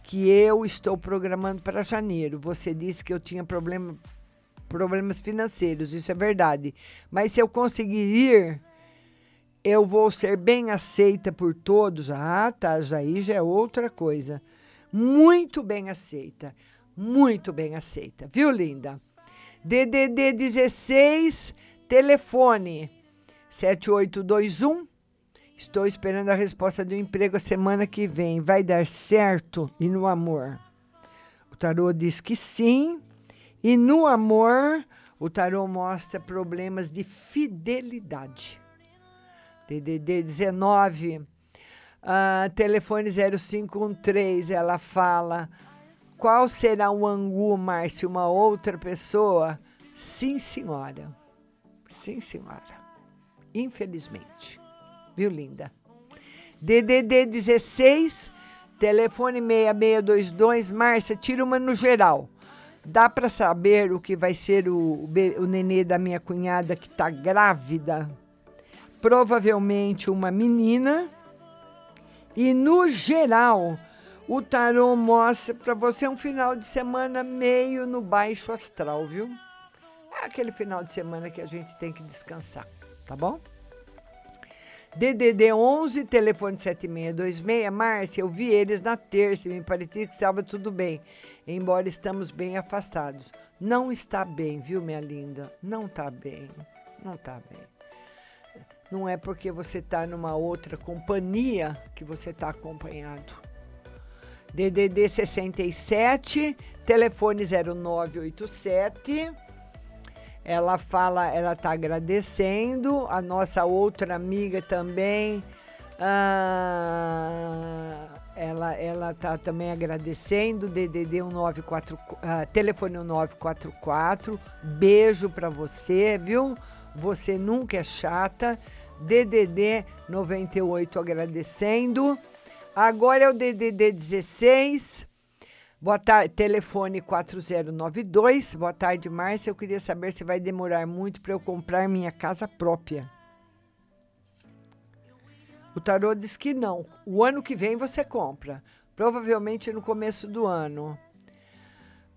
[SPEAKER 4] que eu estou programando para janeiro. Você disse que eu tinha problema, problemas financeiros, isso é verdade. Mas se eu conseguir ir, eu vou ser bem aceita por todos. Ah, tá, aí já é outra coisa. Muito bem aceita, muito bem aceita, viu, linda? DDD 16, telefone 7821. Estou esperando a resposta do emprego a semana que vem. Vai dar certo? E no amor? O tarô diz que sim. E no amor, o tarô mostra problemas de fidelidade. DDD 19, uh, telefone 0513, ela fala: qual será o angu, Márcio? Uma outra pessoa? Sim, senhora. Sim, senhora. Infelizmente. Viu, linda? DDD 16, telefone 6622. Márcia, tira uma no geral. Dá para saber o que vai ser o, o nenê da minha cunhada que está grávida? Provavelmente uma menina. E no geral, o tarô mostra para você um final de semana meio no baixo astral, viu? É aquele final de semana que a gente tem que descansar, tá bom? DDD 11, telefone 7626. Márcia, eu vi eles na terça e me parecia que estava tudo bem, embora estamos bem afastados. Não está bem, viu, minha linda? Não está bem. Não está bem. Não é porque você está numa outra companhia que você está acompanhado. DDD 67, telefone 0987. Ela fala, ela está agradecendo. A nossa outra amiga também. Ah, ela ela está também agradecendo. DDD 194, ah, telefone 1944. Beijo para você, viu? Você nunca é chata. DDD 98 agradecendo. Agora é o DDD 16. Boa tarde, telefone 4092. Boa tarde, Márcia. Eu queria saber se vai demorar muito para eu comprar minha casa própria. O tarô diz que não. O ano que vem você compra. Provavelmente no começo do ano.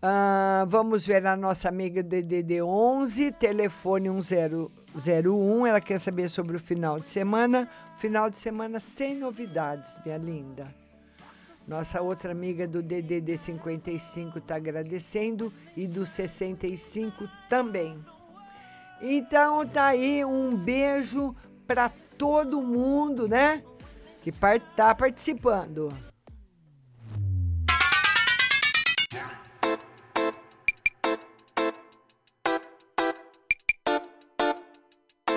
[SPEAKER 4] Ah, vamos ver a nossa amiga DDD 11, telefone 1001. Ela quer saber sobre o final de semana. Final de semana sem novidades, minha linda. Nossa outra amiga do DDD 55 está agradecendo e do 65 também. Então tá aí um beijo para todo mundo, né? Que está participando.